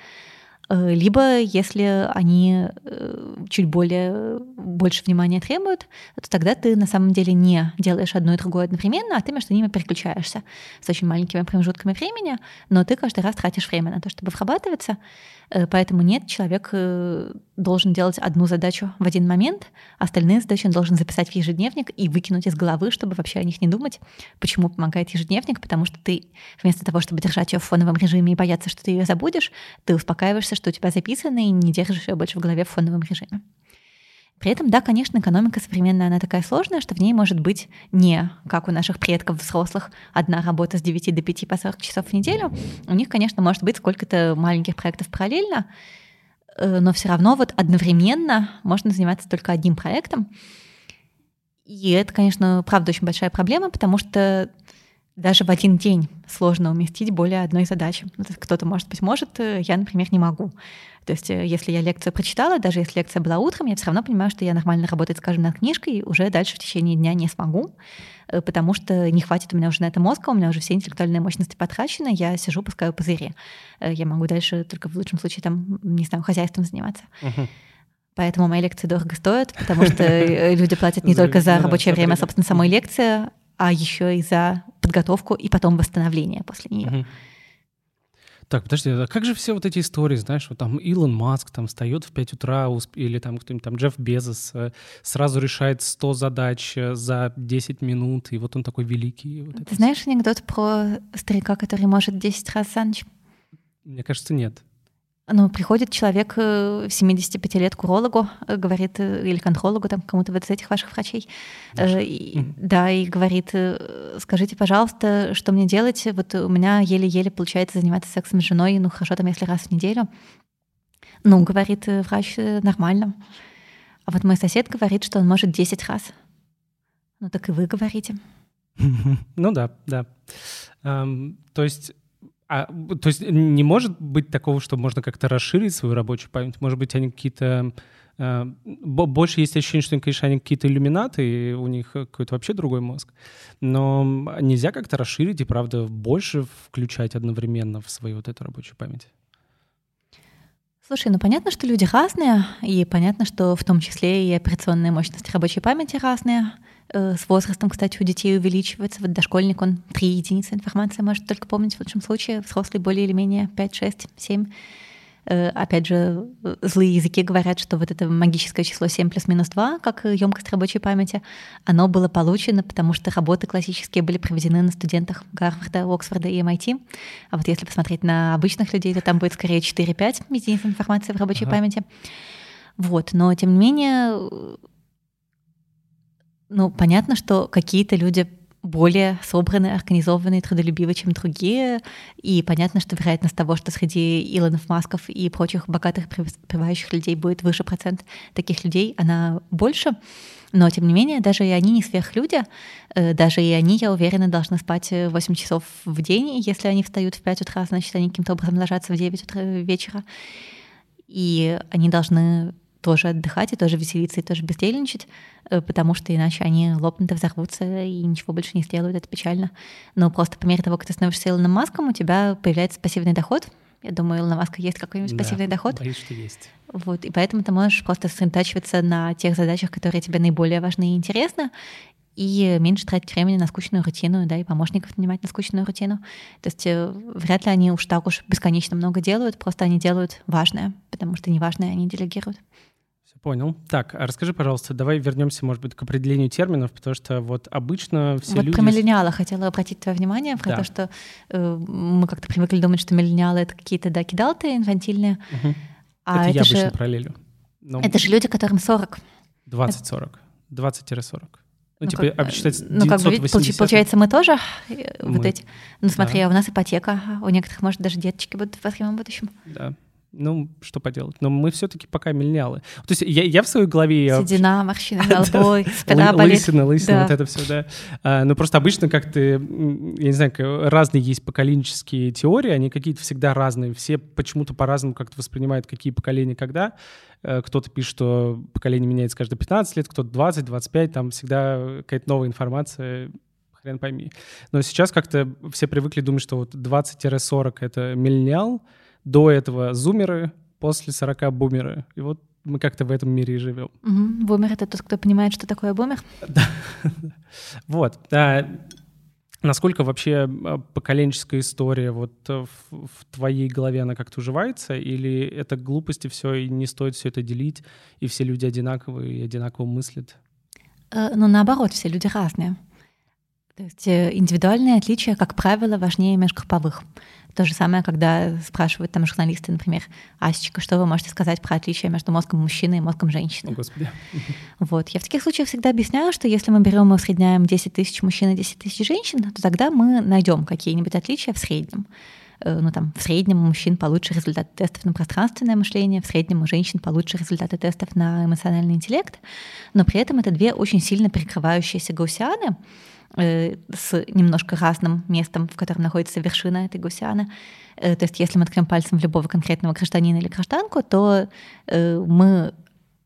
[SPEAKER 2] Э, либо, если они э, чуть более больше внимания требуют, то тогда ты на самом деле не делаешь одно и другое одновременно, а ты между ними переключаешься с очень маленькими промежутками времени, но ты каждый раз тратишь время на то, чтобы врабатываться, Э, поэтому нет, человек должен делать одну задачу в один момент, остальные задачи он должен записать в ежедневник и выкинуть из головы, чтобы вообще о них не думать. Почему помогает ежедневник? Потому что ты вместо того, чтобы держать ее в фоновом режиме и бояться, что ты ее забудешь, ты успокаиваешься, что у тебя записано, и не держишь ее больше в голове в фоновом режиме. При этом, да, конечно, экономика современная, она такая сложная, что в ней может быть не, как у наших предков взрослых, одна работа с 9 до 5 по 40 часов в неделю. У них, конечно, может быть сколько-то маленьких проектов параллельно, но все равно вот одновременно можно заниматься только одним проектом. И это, конечно, правда очень большая проблема, потому что даже в один день сложно уместить более одной задачи. Кто-то, может быть, может, э, я, например, не могу. То есть, э, если я лекцию прочитала, даже если лекция была утром, я все равно понимаю, что я нормально работать, скажем, над книжкой, уже дальше в течение дня не смогу, э, потому что не хватит у меня уже на это мозга, у меня уже все интеллектуальные мощности потрачены, я сижу, пускаю пузыри. Я могу дальше только в лучшем случае, там, не знаю, хозяйством заниматься. Uh-huh. Поэтому мои лекции дорого стоят, потому что люди платят не только за рабочее время, собственно, самой лекции, а еще и за подготовку и потом восстановление после нее.
[SPEAKER 1] Так, подожди, а как же все вот эти истории, знаешь, вот там Илон Маск там встает в 5 утра, или там кто-нибудь там Джефф Безос э, сразу решает 100 задач э, за 10 минут, и вот он такой великий. Вот
[SPEAKER 2] Ты знаешь все. анекдот про старика, который может 10 раз за ночь?
[SPEAKER 1] Мне кажется, нет.
[SPEAKER 2] Ну, приходит человек 75 э, лет к урологу, э, говорит, э, или контрологу, там, кому-то вот из этих ваших врачей, и, да, и говорит, скажите, пожалуйста, что мне делать? Вот у меня еле-еле получается заниматься сексом с женой, ну, хорошо, там, если раз в неделю. Ну, говорит врач, нормально. А вот мой сосед говорит, что он может 10 раз. Ну, так и вы говорите.
[SPEAKER 1] Ну да, да. То есть а, то есть не может быть такого, что можно как-то расширить свою рабочую память? Может быть, они какие-то... Э, больше есть ощущение, что, конечно, они какие-то иллюминаты, и у них какой-то вообще другой мозг. Но нельзя как-то расширить и, правда, больше включать одновременно в свою вот эту рабочую память?
[SPEAKER 2] Слушай, ну понятно, что люди разные, и понятно, что в том числе и операционные мощности рабочей памяти разные. Э, с возрастом, кстати, у детей увеличивается. Вот дошкольник, он 3 единицы информации может только помнить в лучшем случае, взрослый более или менее 5, 6, 7. Э, опять же, злые языки говорят, что вот это магическое число 7 плюс минус 2, как емкость рабочей памяти, оно было получено, потому что работы классические были проведены на студентах Гарварда, Оксфорда и MIT. А вот если посмотреть на обычных людей, то там будет скорее 4-5 единиц информации в рабочей ага. памяти. Вот, но тем не менее, ну, понятно, что какие-то люди более собранные, организованные, трудолюбивые, чем другие. И понятно, что вероятность того, что среди Илонов Масков и прочих богатых, преуспевающих людей будет выше процент таких людей, она больше. Но, тем не менее, даже и они не сверхлюди. Э, даже и они, я уверена, должны спать 8 часов в день. Если они встают в 5 утра, значит, они каким-то образом ложатся в 9 утра вечера. И они должны тоже отдыхать и тоже веселиться и тоже бездельничать, э, потому что иначе они лопнут и взорвутся и ничего больше не сделают, это печально. Но просто по мере того, как ты становишься Илоном Маском, у тебя появляется пассивный доход. Я думаю, Илона Маска есть какой-нибудь да, пассивный доход.
[SPEAKER 1] Боюсь, что есть.
[SPEAKER 2] Вот, и поэтому ты можешь просто сосредотачиваться на тех задачах, которые тебе наиболее важны и интересны, и меньше тратить времени на скучную рутину, да, и помощников нанимать на скучную рутину. То есть э, вряд ли они уж так уж бесконечно много делают, просто они делают важное, потому что неважное они делегируют.
[SPEAKER 1] Понял. Так, а расскажи, пожалуйста, давай вернемся, может быть, к определению терминов, потому что вот обычно все
[SPEAKER 2] вот
[SPEAKER 1] люди...
[SPEAKER 2] про миллениала хотела обратить твое внимание, про да. то, что э, мы как-то привыкли думать, что миллениалы — это какие-то, да, кидалты инфантильные.
[SPEAKER 1] Угу. А это, это я же... обычно параллелю.
[SPEAKER 2] Но... Это же люди, которым 40.
[SPEAKER 1] 20-40. 20-40. Ну, ну, типа, как,
[SPEAKER 2] обсчитать ну, как бы, получается, мы тоже э, мы. вот эти. Ну, смотри, да. у нас ипотека, у некоторых, может, даже деточки будут в восхемом будущем.
[SPEAKER 1] Да. Ну, что поделать. Но мы все-таки пока миллениалы. То есть я, я в своей голове...
[SPEAKER 2] Седина, морщины на лбу, спина болит.
[SPEAKER 1] Лысина, лысина, вот это все, да. А, ну, просто обычно как ты... Я не знаю, разные есть поколенческие теории, они какие-то всегда разные. Все почему-то по-разному как-то воспринимают, какие поколения когда. Э, кто-то пишет, что поколение меняется каждые 15 лет, кто-то 20, 25, там всегда какая-то новая информация, хрен пойми. Но сейчас как-то все привыкли думать, что вот 20-40 — это миллениал, до этого зумеры, после 40 бумеры. И вот мы как-то в этом мире и живем.
[SPEAKER 2] Угу. Бумер — это тот, кто понимает, что такое бумер?
[SPEAKER 1] Да. Вот. А насколько вообще а, поколенческая история вот в, в твоей голове она как-то уживается? Или это глупости все, и не стоит все это делить, и все люди одинаковые и одинаково мыслят?
[SPEAKER 2] Э, ну, наоборот, все люди разные. То есть э, индивидуальные отличия, как правило, важнее межгрупповых. То же самое, когда спрашивают там журналисты, например, Асечка, что вы можете сказать про отличие между мозгом мужчины и мозгом женщины?
[SPEAKER 1] О, Господи.
[SPEAKER 2] Вот. Я в таких случаях всегда объясняю, что если мы берем и усредняем 10 тысяч мужчин и 10 тысяч женщин, то тогда мы найдем какие-нибудь отличия в среднем э, ну, там, в среднем у мужчин получше результаты тестов на пространственное мышление, в среднем у женщин получше результаты тестов на эмоциональный интеллект, но при этом это две очень сильно перекрывающиеся гаусианы, с немножко разным местом, в котором находится вершина этой гусяны. Э, то есть если мы ткнем пальцем в любого конкретного гражданина или гражданку, то э, мы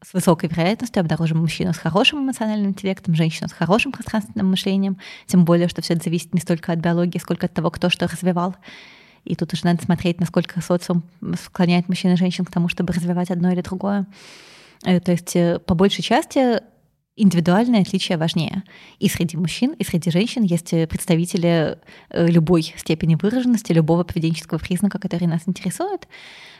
[SPEAKER 2] с высокой вероятностью обнаружим мужчину с хорошим эмоциональным интеллектом, женщину с хорошим пространственным мышлением, тем более, что все это зависит не столько от биологии, сколько от того, кто что развивал. И тут уже надо смотреть, насколько социум склоняет мужчин и женщин к тому, чтобы развивать одно или другое. То есть по большей части индивидуальные отличия важнее. И среди мужчин, и среди женщин есть э, представители э, любой степени выраженности, любого поведенческого признака, который нас интересует.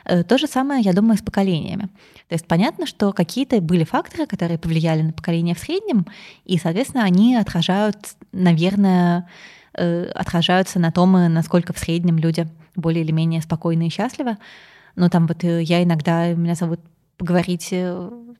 [SPEAKER 2] Э, то же самое, я думаю, с поколениями. То есть понятно, что какие-то были факторы, которые повлияли на поколение в среднем, и, соответственно, они отражают, наверное, отражаются на том, насколько в среднем люди более или менее спокойны и счастливы. Но там вот я иногда, меня зовут поговорить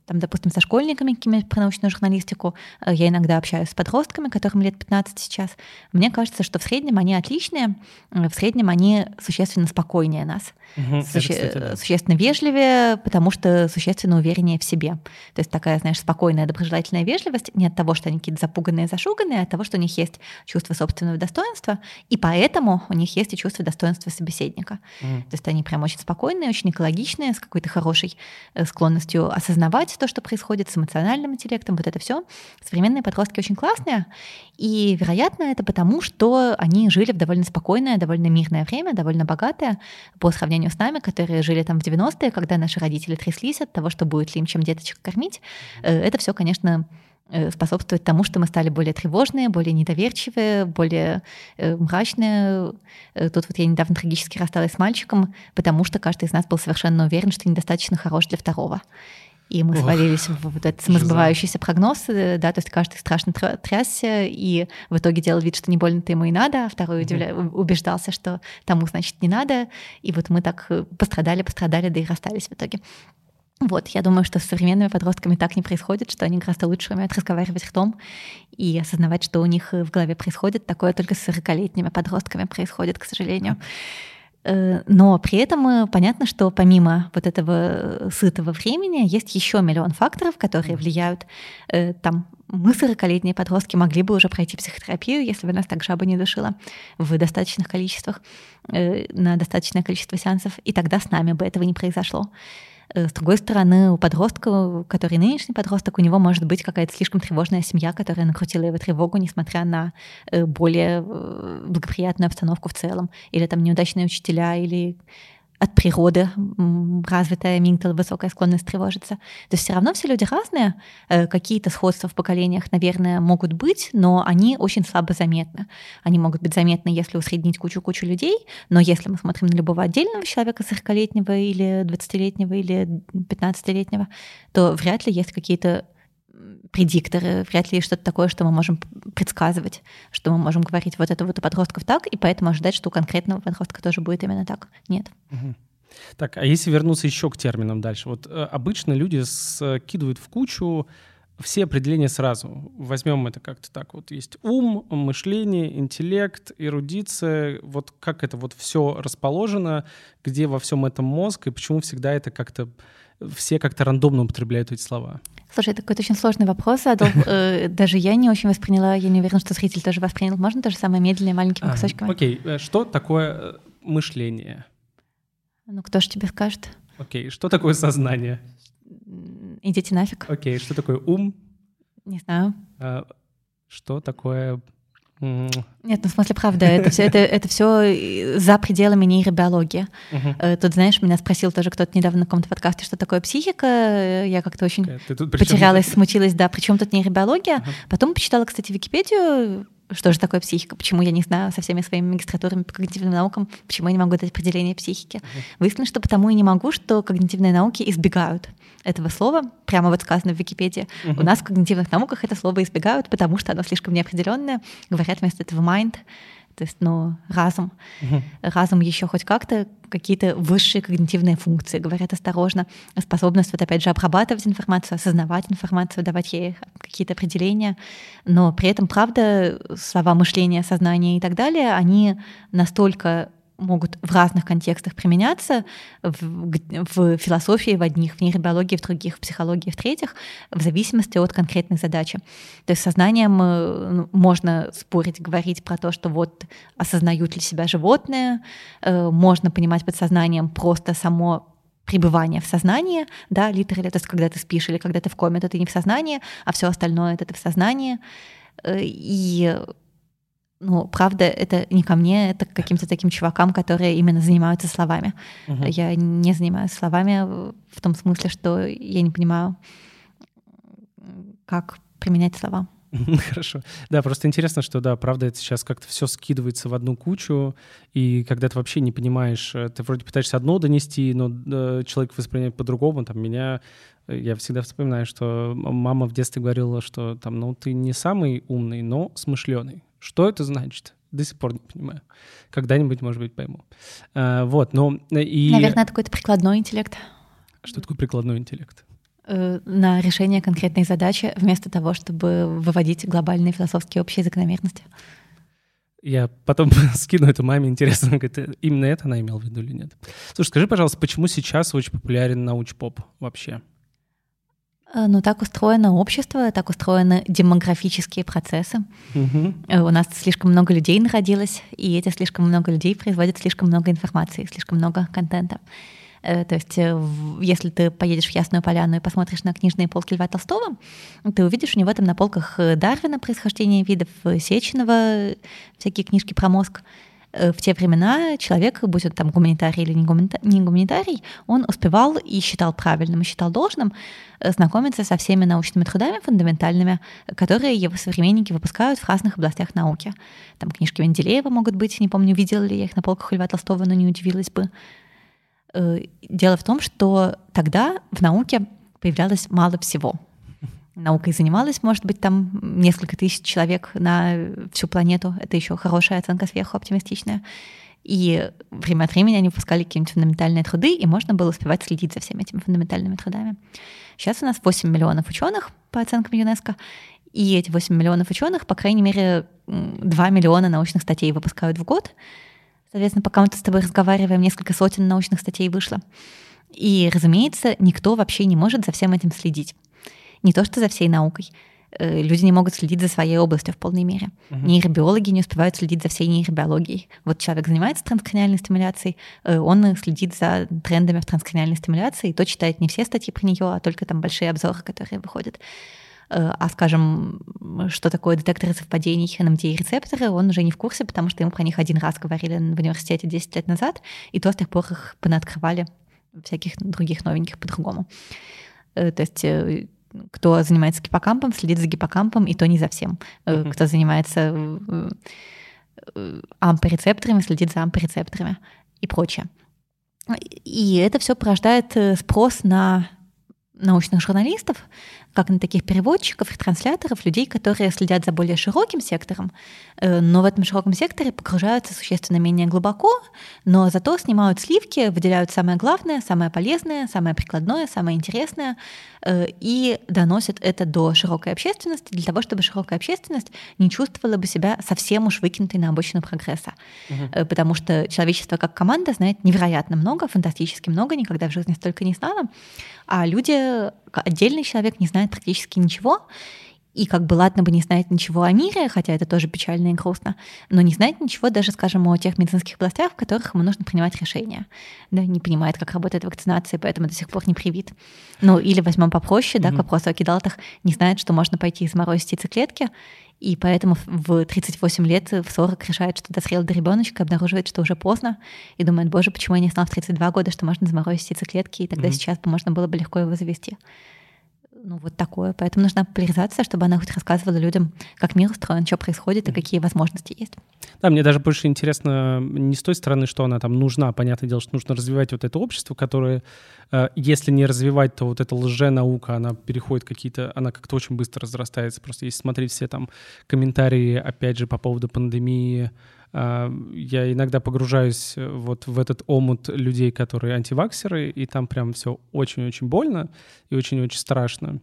[SPEAKER 2] там, допустим, со школьниками какими про научную журналистику. Э, я иногда общаюсь с подростками, которым лет 15 сейчас. Мне кажется, что в среднем они отличные, э, в среднем они существенно спокойнее нас, угу, суще... это, кстати, да. существенно вежливее, потому что существенно увереннее в себе. То есть такая, знаешь, спокойная, доброжелательная вежливость не от того, что они какие-то запуганные, зашуганные, а от того, что у них есть чувство собственного достоинства, и поэтому у них есть и чувство достоинства собеседника. Угу. То есть они прям очень спокойные, очень экологичные, с какой-то хорошей э, склонностью осознавать то, что происходит с эмоциональным интеллектом, вот это все. Современные подростки очень классные, и, вероятно, это потому, что они жили в довольно спокойное, довольно мирное время, довольно богатое, по сравнению с нами, которые жили там в 90-е, когда наши родители тряслись от того, что будет ли им чем деточек кормить. Э, это все, конечно, способствует тому, что мы стали более тревожные, более недоверчивые, более э, мрачные. Э, тут вот я недавно трагически рассталась с мальчиком, потому что каждый из нас был совершенно уверен, что недостаточно хорош для второго. И мы Ох, свалились в вот этот самосбывающийся прогноз, да, то есть каждый страшно трясся, и в итоге делал вид, что не больно-то ему и надо, а второй удивля... убеждался, что тому, значит, не надо. И вот мы так пострадали, пострадали, да и расстались в итоге. Вот, я думаю, что с современными подростками так не происходит, что они гораздо лучше умеют разговаривать ртом и осознавать, что у них в голове происходит. Такое только с 40-летними подростками происходит, к сожалению. Э, но при этом э, понятно, что помимо вот этого сытого времени есть еще миллион факторов, которые влияют. Э, там мы, 40-летние подростки, могли бы уже пройти психотерапию, если бы нас так жаба не душила в достаточных количествах, на достаточное количество сеансов, и тогда с нами бы этого не произошло. Э, с другой стороны, у подростка, который нынешний подросток, у него может быть какая-то слишком тревожная семья, которая накрутила его тревогу, несмотря на э, более э, благоприятную обстановку в целом. Или там неудачные учителя, или от природы развитая амигдала, высокая склонность тревожиться. То есть все равно все люди разные, э, какие-то сходства в поколениях, наверное, могут быть, но они очень слабо заметны. Они могут быть заметны, если усреднить кучу-кучу людей, но если мы смотрим на любого отдельного человека, 40-летнего или 20-летнего или 15-летнего, то вряд ли есть какие-то предикторы, вряд ли что-то такое, что мы можем предсказывать, что мы можем говорить вот это вот у подростков так, и поэтому ожидать, что у конкретного подростка тоже будет именно так. Нет.
[SPEAKER 1] Так, а если вернуться еще к терминам дальше? Вот э, обычно люди скидывают в кучу все определения сразу. Возьмем это как-то так. Вот есть ум, мышление, интеллект, эрудиция. Вот как это вот все расположено, где во всем этом мозг, и почему всегда это как-то все как-то рандомно употребляют эти слова?
[SPEAKER 2] Слушай, это какой-то очень сложный вопрос, Адolf. Э, даже я не очень восприняла, я не уверена, что зритель тоже воспринял. Можно то же самое медленное, маленькими кусочками?
[SPEAKER 1] Окей, э, что такое э, мышление?
[SPEAKER 2] Ну, кто же тебе скажет?
[SPEAKER 1] Окей, что такое сознание?
[SPEAKER 2] Идите нафиг.
[SPEAKER 1] Окей, что такое ум?
[SPEAKER 2] Не знаю.
[SPEAKER 1] А, что такое
[SPEAKER 2] нет, ну в смысле, правда, это все, это, это все э, за пределами нейробиологии. Uh-huh. Тут, знаешь, меня спросил тоже кто-то недавно на каком-то подкасте, что такое психика. Э, я как-то очень потерялась, смутилась, да, причем тут нейробиология. Uh-huh. Потом почитала, кстати, Википедию, что же такое психика, почему я не знаю со всеми своими магистратурами по когнитивным наукам, почему я не могу дать определение психики. Uh-huh. Выяснилось, что потому и не могу, что когнитивные науки избегают этого слова, прямо вот сказано в Википедии. Uh-huh. У нас в когнитивных науках это слово избегают, потому что оно слишком неопределенное. Говорят вместо этого mind, то есть, ну, разум. Uh-huh. Разум еще хоть как-то какие-то высшие когнитивные функции, говорят осторожно, способность вот опять же обрабатывать информацию, осознавать информацию, давать ей какие-то определения, но при этом, правда, слова мышления, сознание и так далее, они настолько могут в разных контекстах применяться в, в философии в одних, в нейробиологии в других, в психологии в третьих, в зависимости от конкретной задачи. То есть сознанием э, ну, можно спорить, говорить про то, что вот осознают ли себя животные, э, можно понимать под сознанием просто само пребывание в сознании, да, литерально, то есть когда ты спишь или когда ты в коме, то ты не в сознании, а все остальное это ты в сознании. Э, и ну, правда, это не ко мне, это к каким-то таким чувакам, которые именно занимаются словами. Угу. Я не занимаюсь словами в том смысле, что я не понимаю, как применять слова.
[SPEAKER 1] Хорошо. Да, просто интересно, что, да, правда, это сейчас как-то все скидывается в одну кучу, и когда ты вообще не понимаешь, э, ты вроде пытаешься одно донести, но э, человек воспринимает по-другому. Там меня, э, я всегда вспоминаю, что мама в детстве говорила, что там, ну, ты не самый умный, но смышленый. Что это значит? До сих пор не понимаю. Когда-нибудь, может быть, пойму. А, вот, но и...
[SPEAKER 2] Наверное, это какой-то прикладной интеллект.
[SPEAKER 1] Что такое прикладной интеллект?
[SPEAKER 2] Э, на решение конкретной задачи, вместо того, чтобы выводить глобальные философские общие закономерности.
[SPEAKER 1] Я потом скину это маме, интересно, говорит, именно это она имела в виду или нет. Слушай, скажи, пожалуйста, почему сейчас очень популярен науч-поп вообще?
[SPEAKER 2] Э, ну, так устроено общество, так устроены демографические процессы. Угу. У нас слишком много людей народилось, и эти слишком много людей производят слишком много информации, слишком много контента. Э, то есть, если ты поедешь в Ясную Поляну и посмотришь на книжные полки Льва Толстого, ты увидишь у него там на полках Дарвина «Происхождение видов», Сеченова, всякие книжки про мозг. Э, в те времена человек, будь он там гуманитарий или не гуманитарий, он успевал и считал правильным, и считал должным э, знакомиться со всеми научными трудами фундаментальными, которые его современники выпускают в разных областях науки. Там книжки Менделеева могут быть, не помню, видела ли я их на полках Льва Толстого, но не удивилась бы. Э, дело в том, что тогда в науке появлялось мало всего — наукой занималась, может быть, там несколько тысяч человек на всю планету. Это еще хорошая оценка сверху, оптимистичная. И время от времени они выпускали какие-нибудь фундаментальные труды, и можно было успевать следить за всеми этими фундаментальными трудами. Сейчас у нас 8 миллионов ученых по оценкам ЮНЕСКО, и эти 8 миллионов ученых, по крайней мере, 2 миллиона научных статей выпускают в год. Соответственно, пока мы с тобой разговариваем, несколько сотен научных статей вышло. И, разумеется, никто вообще не может за всем этим следить не то что за всей наукой. Э, люди не могут следить за своей областью в полной мере. Угу. Нейробиологи не успевают следить за всей нейробиологией. Вот человек занимается транскраниальной стимуляцией, э, он следит за трендами в транскраниальной стимуляции, и то читает не все статьи про нее, а только там большие обзоры, которые выходят. Э, а, скажем, что такое детекторы совпадений, NMDA-рецепторы, он уже не в курсе, потому что ему про них один раз говорили в университете 10 лет назад, и то с тех пор их понаоткрывали всяких других новеньких по-другому. То есть кто занимается гиппокампом, следит за гиппокампом, и то не за всем. Mm-hmm. Кто занимается э, э, ампорецепторами, следит за ампорецепторами и прочее. И это все порождает спрос на научных журналистов, как на таких переводчиков и трансляторов, людей, которые следят за более широким сектором, э, но в этом широком секторе погружаются существенно менее глубоко, но зато снимают сливки, выделяют самое главное, самое полезное, самое прикладное, самое интересное э, и доносят это до широкой общественности для того, чтобы широкая общественность не чувствовала бы себя совсем уж выкинутой на обочину прогресса. Угу. Потому что человечество как команда знает невероятно много, фантастически много, никогда в жизни столько не знало, а люди, отдельный человек не знает практически ничего, и как бы ладно бы не знает ничего о мире, хотя это тоже печально и грустно, но не знает ничего даже, скажем, о тех медицинских областях, в которых ему нужно принимать решения. Да, не понимает, как работает вакцинация, поэтому до сих пор не привит. Ну, или возьмем попроще, да, mm-hmm. к вопросу о кидалтах, не знает, что можно пойти и заморозить яйцеклетки, и поэтому в 38 лет, в 40 решает, что дозрел до ребеночка, обнаруживает, что уже поздно, и думает, боже, почему я не знал в 32 года, что можно заморозить яйцеклетки, и тогда mm-hmm. сейчас можно было бы легко его завести ну, вот такое. Поэтому нужна популяризация, чтобы она хоть рассказывала людям, как мир устроен, что происходит и какие возможности есть.
[SPEAKER 1] Да, мне даже больше интересно не с той стороны, что она там нужна. Понятное дело, что нужно развивать вот это общество, которое, э, если не развивать, то вот эта лженаука, она переходит какие-то, она как-то очень быстро разрастается. Просто если смотреть все там комментарии, опять же, по поводу пандемии, я иногда погружаюсь э, вот в этот омут людей, которые антиваксеры, и там прям все очень-очень больно и очень-очень страшно.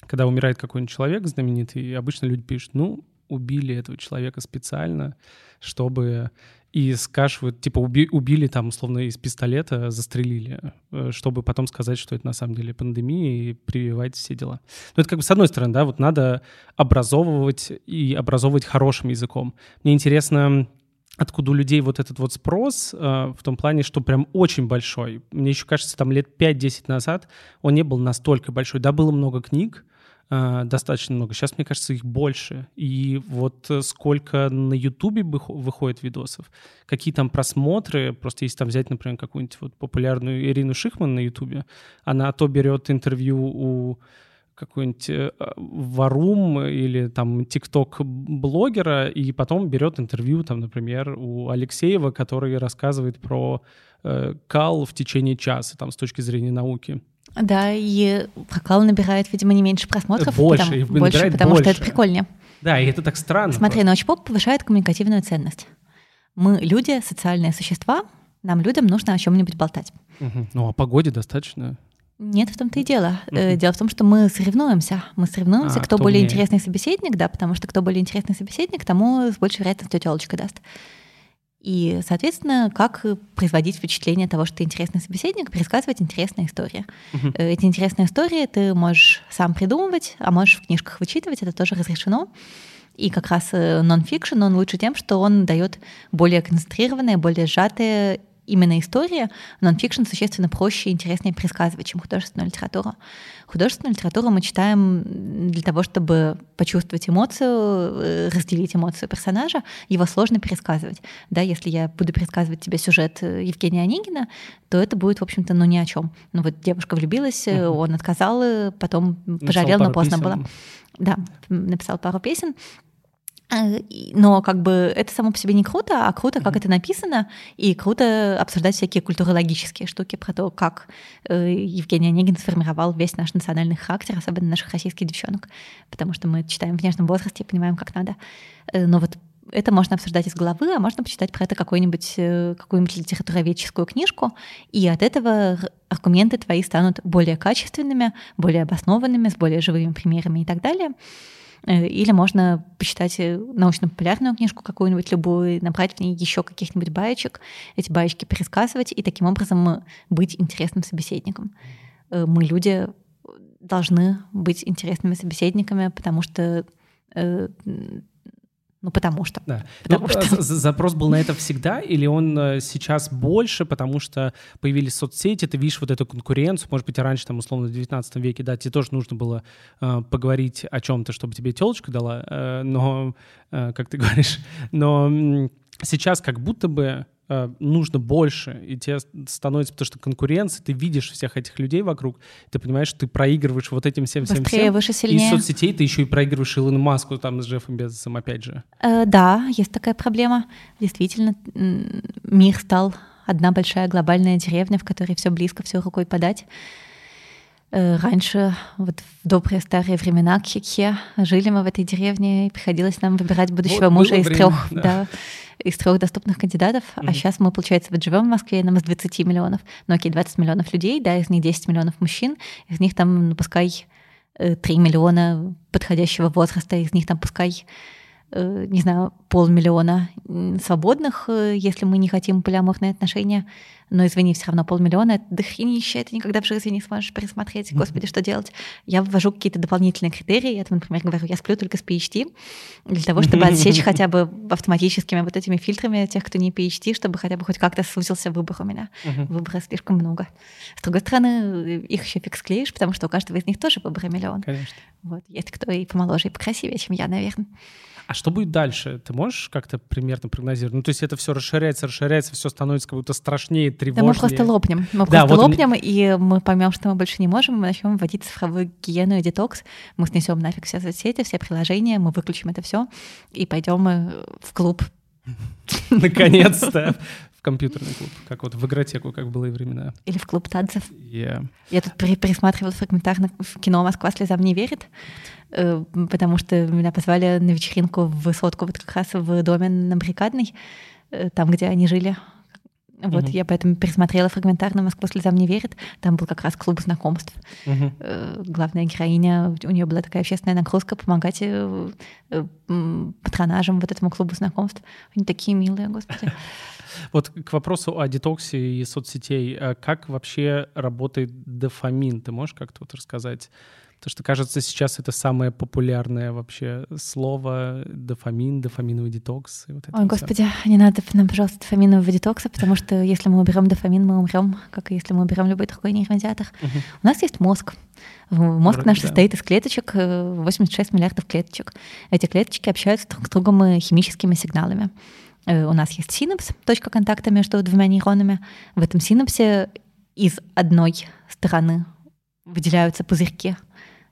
[SPEAKER 1] Когда умирает какой-нибудь человек знаменитый, обычно люди пишут, ну, убили этого человека специально, чтобы и скашивают, типа уби, убили там условно из пистолета, застрелили, э, чтобы потом сказать, что это на самом деле пандемия и прививать все дела. Ну это как бы с одной стороны, да, вот надо образовывать и образовывать хорошим языком. Мне интересно, откуда у людей вот этот вот спрос, э, в том плане, что прям очень большой. Мне еще кажется, там лет 5-10 назад он не был настолько большой. Да, было много книг, э, достаточно много. Сейчас, мне кажется, их больше. И вот сколько на Ютубе выходит видосов, какие там просмотры, просто если там взять, например, какую-нибудь вот популярную Ирину Шихман на Ютубе, она то берет интервью у какой-нибудь э, варум или там тикток-блогера, и потом берет интервью, там, например, у Алексеева, который рассказывает про э, кал в течение часа, там, с точки зрения науки.
[SPEAKER 2] Да, и про кал набирает, видимо, не меньше просмотров.
[SPEAKER 1] Больше,
[SPEAKER 2] потому,
[SPEAKER 1] и
[SPEAKER 2] больше, потому больше. что это прикольнее.
[SPEAKER 1] Да, и это так странно.
[SPEAKER 2] Смотри, научпоп повышает коммуникативную ценность. Мы люди, социальные существа, нам, людям, нужно о чем-нибудь болтать.
[SPEAKER 1] Угу. Ну, о погоде достаточно.
[SPEAKER 2] Нет, в том-то и дело. Mm-hmm. Дело в том, что мы соревнуемся. Мы соревнуемся, а, кто, кто более мне... интересный собеседник, да, потому что кто более интересный собеседник, тому с большей вероятностью телочка даст. И, соответственно, как производить впечатление того, что ты интересный собеседник, пересказывать интересные истории. Uh-huh. Эти интересные истории ты можешь сам придумывать, а можешь в книжках вычитывать, это тоже разрешено. И как раз нон-фикшн, он лучше тем, что он дает более концентрированные, более сжатые именно история, нонфикшн существенно проще и интереснее пересказывать, чем художественную литературу. Художественную литературу мы читаем для того, чтобы почувствовать эмоцию, э, разделить эмоцию персонажа, его сложно пересказывать. Да, если я буду пересказывать тебе сюжет э, Евгения Онегина, то это будет, в общем-то, ну ни о чем. Ну вот девушка влюбилась, угу. он отказал, потом пожалел, но поздно песен. было. Да, написал пару песен. Э, но как бы это само по себе не круто, а круто, как mm-hmm. это написано, и круто обсуждать всякие культурологические штуки про то, как э, Евгений Онегин сформировал весь наш национальный характер, особенно наших российских девчонок, потому что мы читаем в нежном возрасте и понимаем, как надо. Э, но вот это можно обсуждать из головы, а можно почитать про это какую-нибудь какую-нибудь литературоведческую книжку, и от этого аргументы твои станут более качественными, более обоснованными, с более живыми примерами и так далее. Э, или можно почитать э, научно-популярную книжку какую-нибудь любую, набрать в ней еще каких-нибудь баечек, эти баечки пересказывать и таким образом быть интересным собеседником. Э, мы, люди, должны быть интересными собеседниками, потому что ну, потому что.
[SPEAKER 1] Да.
[SPEAKER 2] Потому
[SPEAKER 1] ну, что... Запрос был на это всегда, или он э, сейчас больше, потому что появились соцсети, ты видишь вот эту конкуренцию, может быть, раньше, там, условно, в 19 веке, да, тебе тоже нужно было э, поговорить о чем-то, чтобы тебе телочка дала, э, но, э, как ты говоришь, но сейчас как будто бы Э, нужно больше, и тебе становится, потому что конкуренция, ты видишь всех этих людей вокруг, ты понимаешь, что ты проигрываешь вот этим всем, всем, всем.
[SPEAKER 2] выше, сильнее.
[SPEAKER 1] И из соцсетей ты еще и проигрываешь Илону Маску там с Джеффом Безосом, опять же.
[SPEAKER 2] Э, да, есть такая проблема. Действительно, мир стал одна большая глобальная деревня, в которой все близко, все рукой подать. Э, раньше, вот в добрые старые времена, Кхекхе, жили мы в этой деревне, и приходилось нам выбирать будущего вот мужа из время, трех, да. Да, из трех доступных кандидатов. Mm-hmm. А сейчас мы, получается, вот живем в Москве, нам из 20 миллионов. Ну окей, 20 миллионов людей, да, из них 10 миллионов мужчин, из них там, ну, пускай 3 э, миллиона подходящего возраста, из них там пускай не знаю, полмиллиона свободных, э, если мы не хотим полиаморные отношения. Но, извини, все равно полмиллиона — это дохренище, это никогда в жизни не сможешь пересмотреть. Господи, что делать? Я ввожу какие-то дополнительные критерии. Я, например, говорю, я сплю только с PhD, для того, чтобы отсечь хотя бы автоматическими вот этими фильтрами тех, кто не PhD, чтобы хотя бы хоть как-то сузился выбор у меня. Выбора слишком много. С другой стороны, их еще фиг склеишь, потому что у каждого из них тоже выбора миллион.
[SPEAKER 1] Конечно.
[SPEAKER 2] Вот. Есть кто и помоложе, и покрасивее, чем я, наверное.
[SPEAKER 1] А что будет дальше? Ты можешь как-то примерно прогнозировать? Ну, то есть это все расширяется, расширяется, все становится как будто страшнее, тревожнее.
[SPEAKER 2] Да мы просто лопнем. Мы да, просто вот лопнем, мне... и мы поймем, что мы больше не можем, мы начнем вводить цифровую гигиену и детокс. Мы снесем нафиг все соцсети, все приложения, мы выключим это все и пойдем э, в клуб.
[SPEAKER 1] Наконец-то в компьютерный клуб, как вот в игротеку, как было и времена.
[SPEAKER 2] Или в клуб танцев.
[SPEAKER 1] Yeah.
[SPEAKER 2] Я тут пересматривала фрагментарно в кино «Москва слезам не верит», э, потому что меня позвали на вечеринку в высотку, вот как раз в доме на Баррикадной, э, там, где они жили. Вот угу. я поэтому пересмотрела фрагментарно «Москва слезам не верит». Там был как раз клуб знакомств. Угу. Главная героиня, у нее была такая общественная нагрузка помогать патронажам вот этому клубу знакомств. Они такие милые, господи.
[SPEAKER 1] Вот к вопросу о детоксе и соцсетей. А как вообще работает дофамин? Ты можешь как-то вот рассказать? Потому что, кажется, сейчас это самое популярное вообще слово — дофамин, дофаминовый детокс.
[SPEAKER 2] И вот Ой, господи, все. не надо нам, пожалуйста, дофаминового детокса, потому что если мы уберем дофамин, мы умрем, как и если мы уберем любой другой нейромедиатор. Угу. У нас есть мозг. Мозг Вроде, наш да. состоит из клеточек, 86 э, миллиардов клеточек. Эти клеточки общаются друг с другом э, химическими сигналами. Э, у нас есть синапс, точка контакта между двумя нейронами. В этом синапсе из одной стороны выделяются пузырьки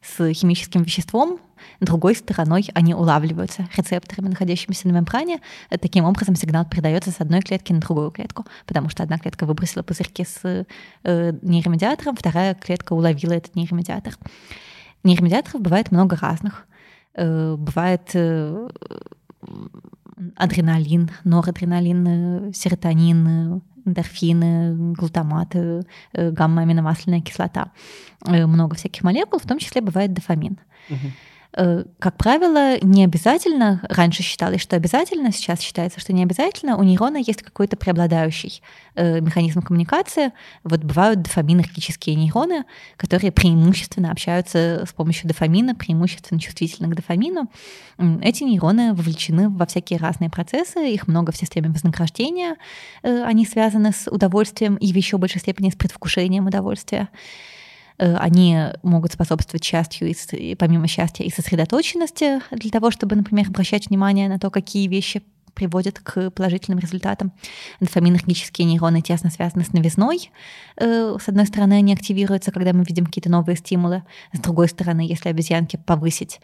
[SPEAKER 2] с химическим веществом, другой стороной они улавливаются рецепторами, находящимися на мембране. Таким образом сигнал передается с одной клетки на другую клетку, потому что одна клетка выбросила пузырьки с э, нейромедиатором, вторая клетка уловила этот нейромедиатор. Нейромедиаторов бывает много разных. Э, бывает адреналин, норадреналин, э, серотонин, э, эндорфины, глутаматы, э, гамма-аминомасляная кислота. Много всяких молекул, в том числе бывает дофамин. Угу. Э, как правило, не обязательно, раньше считалось, что обязательно, сейчас считается, что не обязательно, у нейрона есть какой-то преобладающий э, механизм коммуникации. Вот бывают дофаминергические нейроны, которые преимущественно общаются с помощью дофамина, преимущественно чувствительны к дофамину. Эти нейроны вовлечены во всякие разные процессы, их много в системе вознаграждения, э, они связаны с удовольствием и в еще большей степени с предвкушением удовольствия. Они могут способствовать счастью, и, помимо счастья, и сосредоточенности для того, чтобы, например, обращать внимание на то, какие вещи приводят к положительным результатам. Дофаминергические нейроны тесно связаны с новизной. Э, с одной стороны, они активируются, когда мы видим какие-то новые стимулы. С другой стороны, если обезьянке повысить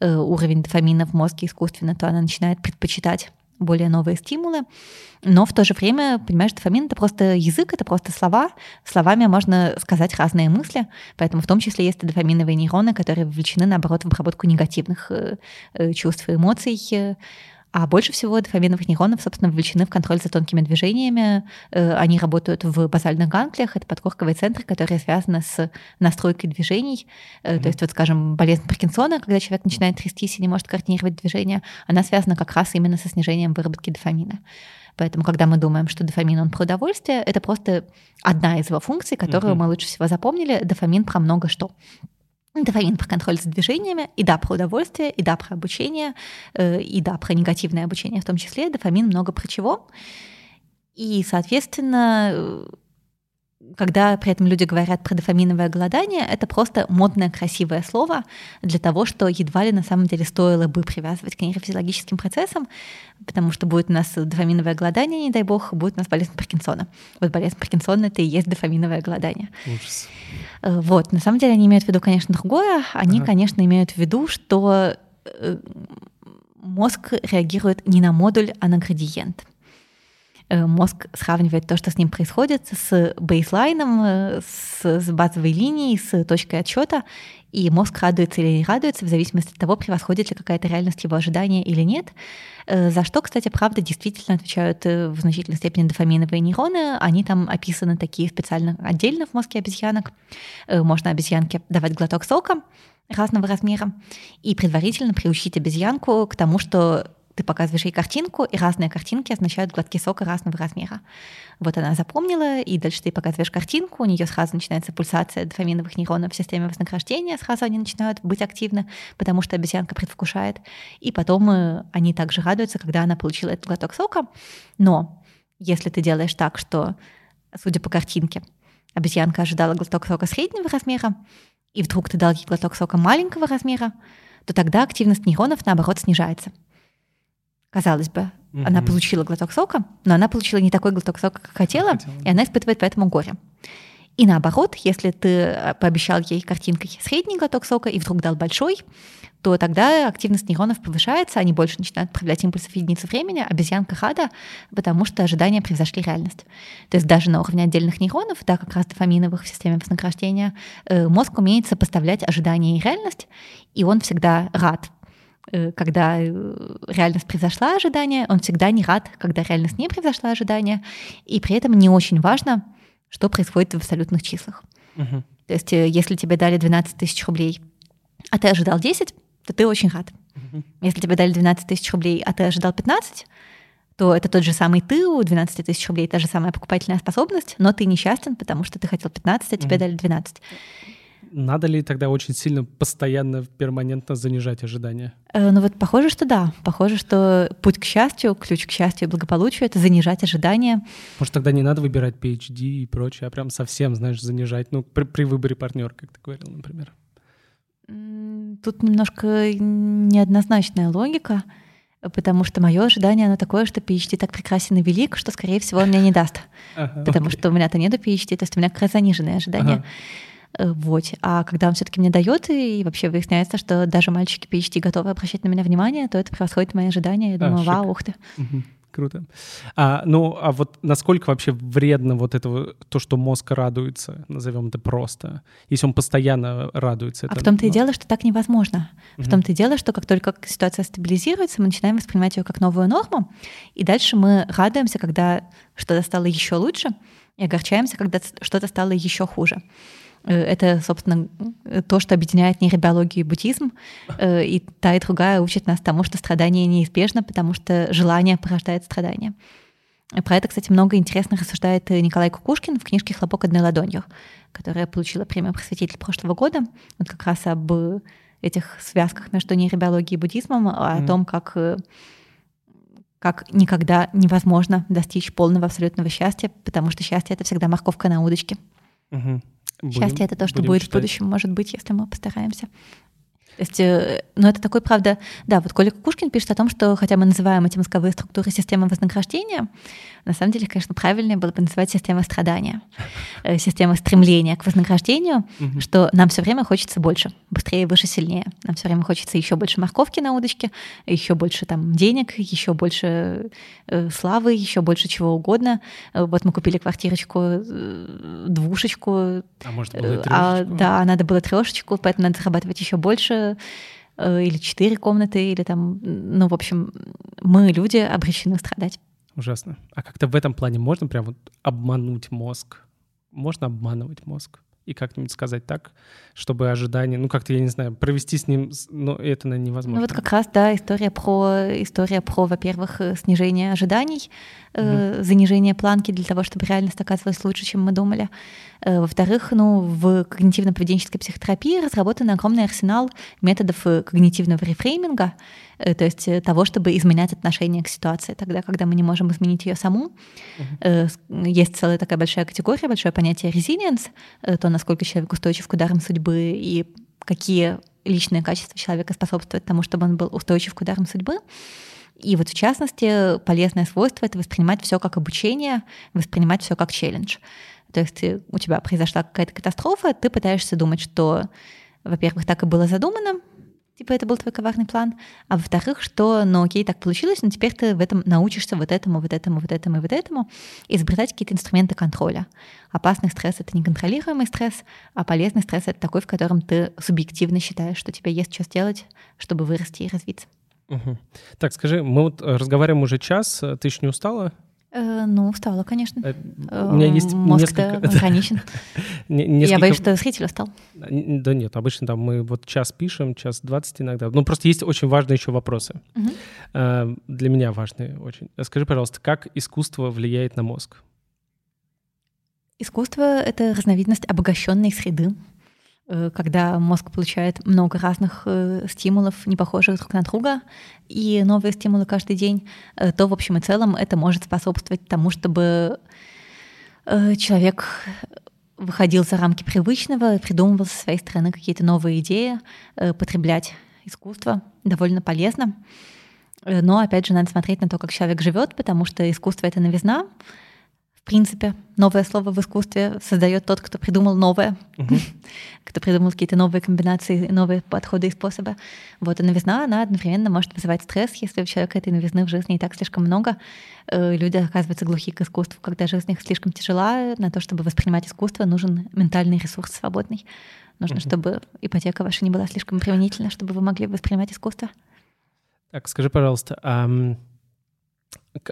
[SPEAKER 2] э, уровень дофамина в мозге искусственно, то она начинает предпочитать более новые стимулы. Но в то же время, понимаешь, дофамин — это просто язык, это просто слова. Словами можно сказать разные мысли, поэтому в том числе есть и дофаминовые нейроны, которые вовлечены, наоборот, в обработку негативных э, чувств и эмоций. А больше всего дофаминовых нейронов, собственно, вовлечены в контроль за тонкими движениями. Э, они работают в базальных ганглиях. Это подкорковые центры, которые связаны с настройкой движений. Mm-hmm. То есть, вот, скажем, болезнь Паркинсона, когда человек начинает трястись и не может координировать движение, она связана как раз именно со снижением выработки дофамина. Поэтому, когда мы думаем, что дофамин он про удовольствие, это просто одна из его функций, которую mm-hmm. мы лучше всего запомнили. Дофамин про много что. Дофамин про контроль за движениями, и да, про удовольствие, и да, про обучение, э, и да, про негативное обучение в том числе. Дофамин много про чего. И, соответственно, когда при этом люди говорят про дофаминовое голодание, это просто модное, красивое слово для того, что едва ли на самом деле стоило бы привязывать к нейрофизиологическим процессам, потому что будет у нас дофаминовое голодание, не дай бог, будет у нас болезнь Паркинсона. Вот болезнь Паркинсона — это и есть дофаминовое голодание. Ужас. Э, вот, на самом деле они имеют в виду, конечно, другое. Они, ага. конечно, имеют в виду, что э, мозг реагирует не на модуль, а на градиент — мозг сравнивает то, что с ним происходит, с бейслайном, э, с, с базовой линией, с точкой отсчета, и мозг радуется или не радуется в зависимости от того, превосходит ли какая-то реальность его ожидания или нет. Э, за что, кстати, правда, действительно отвечают в значительной степени дофаминовые нейроны. Они там описаны такие специально отдельно в мозге обезьянок. Можно обезьянке давать глоток сока разного размера и предварительно приучить обезьянку к тому, что ты показываешь ей картинку, и разные картинки означают глотки сока разного размера. Вот она запомнила, и дальше ты показываешь картинку, у нее сразу начинается пульсация дофаминовых нейронов в системе вознаграждения, сразу они начинают быть активны, потому что обезьянка предвкушает. И потом э, они также радуются, когда она получила этот глоток сока. Но если ты делаешь так, что, судя по картинке, обезьянка ожидала глоток сока среднего размера, и вдруг ты дал ей глоток сока маленького размера, то тогда активность нейронов, наоборот, снижается. Казалось бы, угу. она получила глоток сока, но она получила не такой глоток сока, как хотела, хотела. и она испытывает поэтому горе. И наоборот, если ты э, пообещал ей картинкой средний глоток сока и вдруг дал большой, то тогда активность нейронов повышается, они больше начинают отправлять импульсы в единицу времени, обезьянка рада, потому что ожидания превзошли реальность. То есть даже на уровне отдельных нейронов, да, как раз дофаминовых в системе вознаграждения, э, мозг умеет сопоставлять ожидания и реальность, и он всегда рад когда э, реальность превзошла ожидания, он всегда не рад, когда реальность не превзошла ожидания, и при этом не очень важно, что происходит в абсолютных числах. Угу. То есть э, если тебе дали 12 тысяч рублей, а ты ожидал 10, то ты очень рад. Угу. Если тебе дали 12 тысяч рублей, а ты ожидал 15, то это тот же самый ты, у 12 тысяч рублей та же самая покупательная способность, но ты несчастен, потому что ты хотел 15, а тебе угу. дали 12.
[SPEAKER 1] Надо ли тогда очень сильно, постоянно, перманентно занижать ожидания?
[SPEAKER 2] Э, ну вот похоже, что да. Похоже, что путь к счастью, ключ к счастью и благополучию — это занижать ожидания.
[SPEAKER 1] Может, тогда не надо выбирать PhD и прочее, а прям совсем, знаешь, занижать, ну, при, при выборе партнера, как ты говорил, например.
[SPEAKER 2] Тут немножко неоднозначная логика, потому что мое ожидание, оно такое, что PhD так прекрасен и велик, что, скорее всего, он мне не даст. Ага, потому окей. что у меня-то нету PhD, то есть у меня как раз заниженные ожидания. Ага. Э, вот. А когда он все-таки мне дает, и вообще выясняется, что даже мальчики PhD готовы обращать на меня внимание, то это превосходит мои ожидания. Я думаю, а, вау, ух ты.
[SPEAKER 1] Угу. Круто. А, ну, а вот насколько вообще вредно вот это, то, что мозг радуется, назовем это просто, если он постоянно радуется?
[SPEAKER 2] А это, в том-то ну... и дело, что так невозможно. Угу. В том-то и дело, что как только ситуация стабилизируется, мы начинаем воспринимать ее как новую норму, и дальше мы радуемся, когда что-то стало еще лучше, и огорчаемся, когда что-то стало еще хуже. Э, это, собственно, то, что объединяет нейробиологию и буддизм. Э, и та, и другая учат нас тому, что страдание неизбежно, потому что желание порождает страдание. Про это, кстати, много интересно рассуждает Николай Кукушкин в книжке «Хлопок одной ладонью», которая получила премию «Просветитель» прошлого года. Вот как раз об этих связках между нейробиологией и буддизмом, mm. о том, как э, как никогда невозможно достичь полного абсолютного счастья, потому что счастье — это всегда морковка на удочке.
[SPEAKER 1] Угу.
[SPEAKER 2] Будем, Счастье — это то, что будет читать. в будущем, может быть, если мы постараемся. То есть, э, ну, это такой, правда, да, вот Коля Кукушкин пишет о том, что хотя мы называем эти мозговые структуры системой вознаграждения, на самом деле, конечно, правильнее было бы называть системой страдания, э, системой стремления к вознаграждению, угу. что нам все время хочется больше, быстрее, выше, сильнее. Нам все время хочется еще больше морковки на удочке, еще больше там денег, еще больше э, славы, еще больше чего угодно. Вот мы купили квартирочку, э, двушечку.
[SPEAKER 1] А может, было а,
[SPEAKER 2] Да, надо было трешечку, поэтому надо зарабатывать еще больше э, или четыре комнаты, или там, ну, в общем, мы, люди, обречены страдать.
[SPEAKER 1] Ужасно. А как-то в этом плане можно прям вот обмануть мозг? Можно обманывать мозг? И как-нибудь сказать так, чтобы ожидание, ну как-то, я не знаю, провести с ним, но это, наверное, невозможно.
[SPEAKER 2] Ну вот как раз, да, история про, история про, во-первых, э, снижение ожиданий, mm-hmm. занижение планки для того, чтобы реальность оказывалась лучше, чем мы думали. Э, во-вторых, ну, в когнитивно-поведенческой психотерапии разработан огромный арсенал методов э, когнитивного рефрейминга, то есть того, чтобы изменять отношение к ситуации, тогда, когда мы не можем изменить ее саму. Uh-huh. Есть целая такая большая категория, большое понятие resilience, то, насколько человек устойчив к ударам судьбы и какие личные качества человека способствуют тому, чтобы он был устойчив к ударам судьбы. И вот в частности, полезное свойство — это воспринимать все как обучение, воспринимать все как челлендж. То есть у тебя произошла какая-то катастрофа, ты пытаешься думать, что, во-первых, так и было задумано, типа это был твой коварный план, а во-вторых, что, ну окей, так получилось, но теперь ты в этом научишься вот этому, вот этому, вот этому и вот этому, изобретать какие-то инструменты контроля. Опасный стресс — это неконтролируемый стресс, а полезный стресс — это такой, в котором ты субъективно считаешь, что тебе есть что сделать, чтобы вырасти и развиться.
[SPEAKER 1] Угу. Так, скажи, мы вот разговариваем уже час, ты еще не устала?
[SPEAKER 2] Э, ну, устала, конечно. Э,
[SPEAKER 1] у меня есть
[SPEAKER 2] Мозг
[SPEAKER 1] несколько...
[SPEAKER 2] несколько... Я боюсь, что зритель устал.
[SPEAKER 1] Да нет, обычно там мы вот час пишем, час двадцать иногда. Ну, просто есть очень важные еще вопросы. Угу. Для меня важные очень. Скажи, пожалуйста, как искусство влияет на мозг?
[SPEAKER 2] Искусство — это разновидность обогащенной среды. Э, когда мозг получает много разных э, стимулов, не похожих друг на друга, и новые стимулы каждый день, э, то в общем и целом это может способствовать тому, чтобы человек выходил за рамки привычного, придумывал со своей стороны какие-то новые идеи, потреблять искусство довольно полезно. Но опять же надо смотреть на то, как человек живет, потому что искусство это новизна, принципе, новое слово в искусстве создает тот, кто придумал новое, кто придумал какие-то новые комбинации, новые подходы и способы. Вот, и новизна, она одновременно может вызывать стресс, если у человека этой новизны в жизни и так слишком много. Э, люди оказываются глухи к искусству, когда жизнь их слишком тяжела. На то, чтобы воспринимать искусство, нужен ментальный ресурс свободный. Нужно, чтобы ипотека ваша не была слишком применительна, чтобы вы могли воспринимать искусство.
[SPEAKER 1] Так, скажи, пожалуйста, а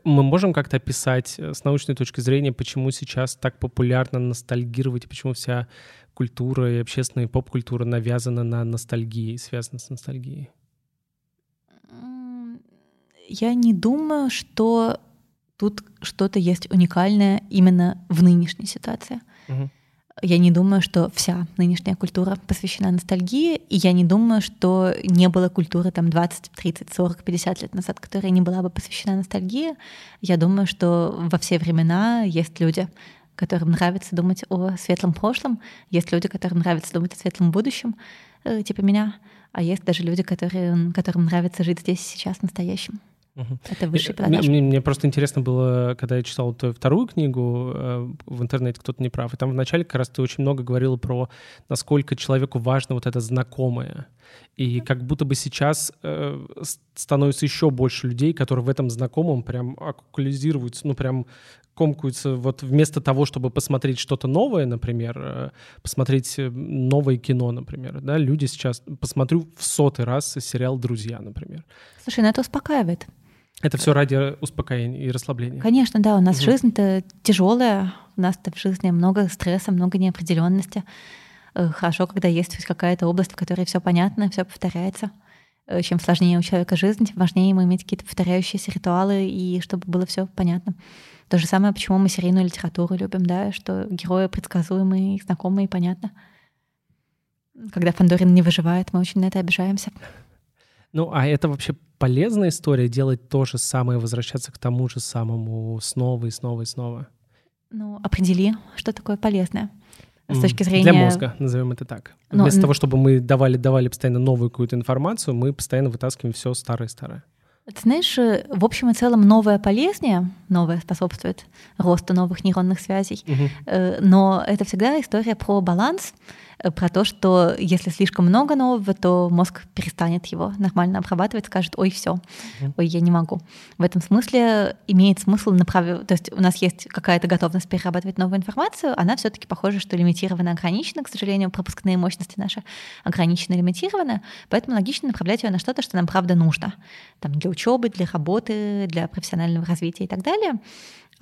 [SPEAKER 1] мы можем как-то описать э, с научной точки зрения, почему сейчас так популярно ностальгировать, почему вся культура и общественная поп-культура навязана на ностальгии, связана с ностальгией?
[SPEAKER 2] Я не думаю, что тут что-то есть уникальное именно в нынешней ситуации. Угу. Я не думаю, что вся нынешняя культура посвящена ностальгии, и я не думаю, что не было культуры там 20, 30, 40, 50 лет назад, которая не была бы посвящена ностальгии. Я думаю, что во все времена есть люди, которым нравится думать о светлом прошлом, есть люди, которым нравится думать о светлом будущем, э, типа меня, а есть даже люди, которые, которым нравится жить здесь сейчас настоящим. Угу. Это высший продаж.
[SPEAKER 1] Мне, мне просто интересно было, когда я читал твою вторую книгу э, в интернете «Кто-то не прав», и там вначале как раз ты очень много говорила про насколько человеку важно вот это знакомое. И как будто бы сейчас э, становится еще больше людей, которые в этом знакомом прям аккулизируются, ну прям комкаются вот вместо того, чтобы посмотреть что-то новое, например, э, посмотреть э, новое кино, например, да, люди сейчас, посмотрю в сотый раз сериал «Друзья», например.
[SPEAKER 2] Слушай, ну это успокаивает.
[SPEAKER 1] Это все ради успокоения и расслабления.
[SPEAKER 2] Конечно, да. У нас угу. жизнь-то тяжелая, у нас-то в жизни много стресса, много неопределенности. Э, хорошо, когда есть какая-то область, в которой все понятно, все повторяется. Э, чем сложнее у человека жизнь, тем важнее ему иметь какие-то повторяющиеся ритуалы, и чтобы было все понятно. То же самое, почему мы серийную литературу любим, да, что герои предсказуемые, знакомые и понятно. Когда Фандорин не выживает, мы очень на это обижаемся.
[SPEAKER 1] Ну, а это вообще полезная история делать то же самое, возвращаться к тому же самому снова и снова и снова?
[SPEAKER 2] Ну, определи, что такое полезное. с точки зрения...
[SPEAKER 1] Для мозга, назовем это так.
[SPEAKER 2] Но-
[SPEAKER 1] Вместо
[SPEAKER 2] н-
[SPEAKER 1] того, чтобы мы давали, давали постоянно новую какую-то информацию, мы постоянно вытаскиваем все старое-старое.
[SPEAKER 2] Ты знаешь, э, в общем и целом новое полезнее, новое способствует росту новых нейронных связей. Э, но это всегда история про баланс, про то, что если слишком много нового, то мозг перестанет его нормально обрабатывать, скажет, ой, все, ой, я не могу. В этом смысле имеет смысл направить, то есть у нас есть какая-то готовность перерабатывать новую информацию, она все-таки похоже, что лимитирована, ограничена, к сожалению, пропускные мощности наши ограничены, лимитированы, поэтому логично направлять ее на что-то, что нам правда нужно, там для учебы, для работы, для профессионального развития и так далее.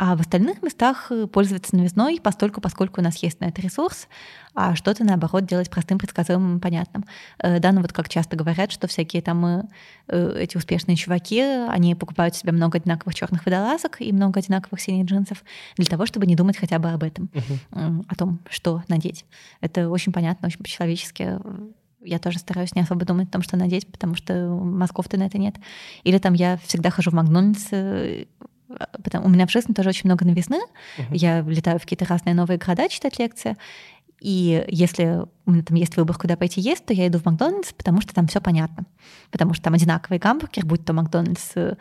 [SPEAKER 2] А в остальных местах э, пользоваться новизной, постольку, поскольку у нас есть на это ресурс, а что-то, наоборот, делать простым, предсказуемым, понятным. Э, Да, ну вот как часто говорят, что всякие там э, эти успешные чуваки, они покупают себе много одинаковых черных водолазок и много одинаковых синих джинсов для того, чтобы не думать хотя бы об этом, м, о том, что надеть. Это очень понятно, очень по-человечески. Я тоже стараюсь не особо думать о том, что надеть, потому что мозгов-то на это нет. Или там я всегда хожу в Макдональдс, потому, у меня в жизни тоже очень много новизны.
[SPEAKER 1] Мгм.
[SPEAKER 2] Я летаю в какие-то разные новые города читать лекции. И если у меня там есть выбор, куда пойти есть, то я иду в Макдональдс, потому что там все понятно. Потому что там одинаковый гамбургер, будь то Макдональдс э,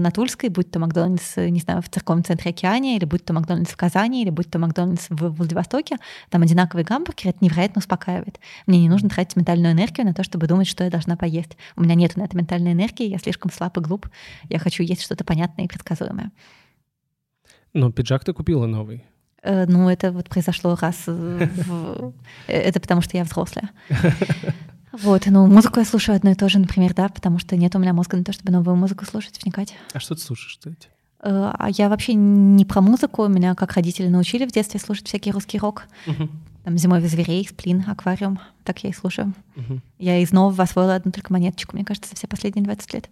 [SPEAKER 2] на Тульской, будь то Макдональдс, э, не знаю, в церковном центре Океане, или будь то Макдональдс в Казани, или будь то Макдональдс в Владивостоке, там одинаковый гамбургер, это невероятно успокаивает. Мне не нужно тратить ментальную энергию на то, чтобы думать, что я должна поесть. У меня нет на это ментальной энергии, я слишком слаб и глуп. Я хочу есть что-то понятное и предсказуемое.
[SPEAKER 1] Но пиджак ты купила новый.
[SPEAKER 2] Э, Ну, это вот произошло раз э, в... э, Это потому, что я взрослая. Вот, ну, музыку я слушаю одно и то же, например, да, потому что нет у меня мозга на то, чтобы новую музыку слушать, вникать.
[SPEAKER 1] А что ты слушаешь, кстати?
[SPEAKER 2] А я вообще не про музыку. Меня как родители научили в детстве слушать всякий русский рок. Там «Зимой зверей», «Сплин», «Аквариум». Так я и слушаю. Я из нового освоила одну только монеточку, мне кажется, за все последние 20 лет.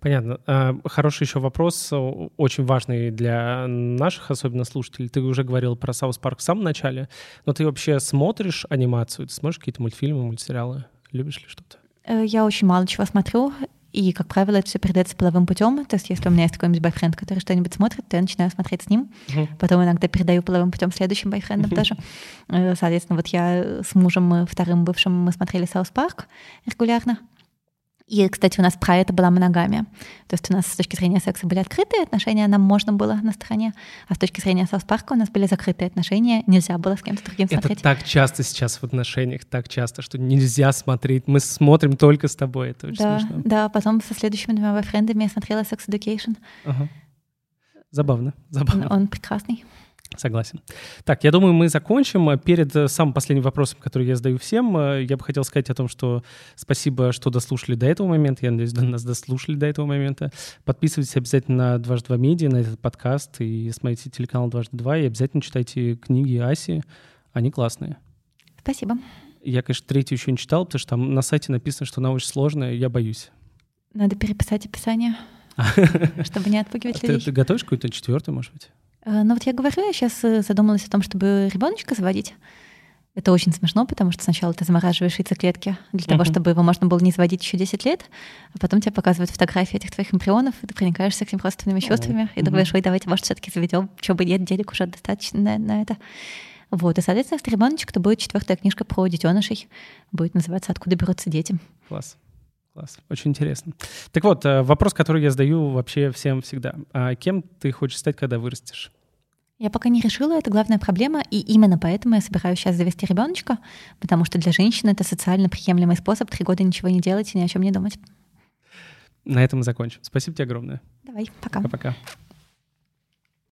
[SPEAKER 1] Понятно. А, Хороший еще вопрос, очень важный для наших, особенно слушателей. Ты уже говорил про South Park в самом начале, но ты вообще смотришь анимацию? Ты смотришь какие-то мультфильмы, мультсериалы? Любишь ли что-то?
[SPEAKER 2] Э, Я очень мало чего смотрю, и, как правило, это все передается половым путем. То есть, если у меня есть какой-нибудь бойфренд, который что-нибудь смотрит, то я начинаю смотреть с ним.
[SPEAKER 1] Мгм.
[SPEAKER 2] Потом иногда передаю половым путем следующим бойфрендам тоже. Э, Соответственно, вот я с мужем э, вторым бывшим мы смотрели South Park регулярно. И, кстати, у нас про это была моногамия. То есть у нас с точки зрения секса были открытые отношения, нам можно было на стороне, а с точки зрения South Park а у нас были закрытые отношения, нельзя было с кем-то другим
[SPEAKER 1] Это
[SPEAKER 2] смотреть.
[SPEAKER 1] так часто сейчас в отношениях, так часто, что нельзя смотреть. Мы смотрим только с тобой, это очень
[SPEAKER 2] Да,
[SPEAKER 1] смешно.
[SPEAKER 2] да, потом со следующими двумя бойфрендами я смотрела Sex Education.
[SPEAKER 1] Ага. Забавно, забавно.
[SPEAKER 2] Он прекрасный.
[SPEAKER 1] Согласен. Так, я думаю, мы закончим. Перед э, самым последним вопросом, который я задаю всем, э, я бы хотел сказать о том, что спасибо, что дослушали до этого момента. Я надеюсь, нас дослушали до этого момента. Подписывайтесь обязательно на «Дважды два медиа», на этот подкаст, и смотрите телеканал «Дважды два», и обязательно читайте книги Аси. Они классные.
[SPEAKER 2] Спасибо.
[SPEAKER 1] Я, конечно, третью еще не читал, потому что там на сайте написано, что она очень сложная, я боюсь.
[SPEAKER 2] Надо переписать описание, чтобы не отпугивать
[SPEAKER 1] А
[SPEAKER 2] людей.
[SPEAKER 1] ты готовишь какую-то четвертую, может быть?
[SPEAKER 2] Э, Ну вот я говорю, я сейчас задумалась о том, чтобы ребеночка заводить. Это очень смешно, потому что сначала ты замораживаешь яйцеклетки для того,
[SPEAKER 1] Мгм.
[SPEAKER 2] чтобы его можно было не заводить еще 10 лет, а потом тебе показывают фотографии этих твоих эмбрионов, и ты проникаешься к ним родственными чувствами, и
[SPEAKER 1] Мгм.
[SPEAKER 2] думаешь, ой, давайте, может, все-таки заведем, чего бы нет, денег уже достаточно на, на это. Вот, и, соответственно, если ребеночек, то будет четвертая книжка про детенышей, будет называться «Откуда берутся дети».
[SPEAKER 1] Класс. Класс. Очень интересно. Так вот, э, вопрос, который я задаю вообще всем всегда. А кем ты хочешь стать, когда вырастешь?
[SPEAKER 2] Я пока не решила, это главная проблема, и именно поэтому я собираюсь сейчас завести ребеночка, потому что для женщины это социально приемлемый способ три года ничего не делать и ни о чем не думать.
[SPEAKER 1] На этом мы закончим. Спасибо тебе огромное.
[SPEAKER 2] Давай, пока.
[SPEAKER 1] Пока-пока.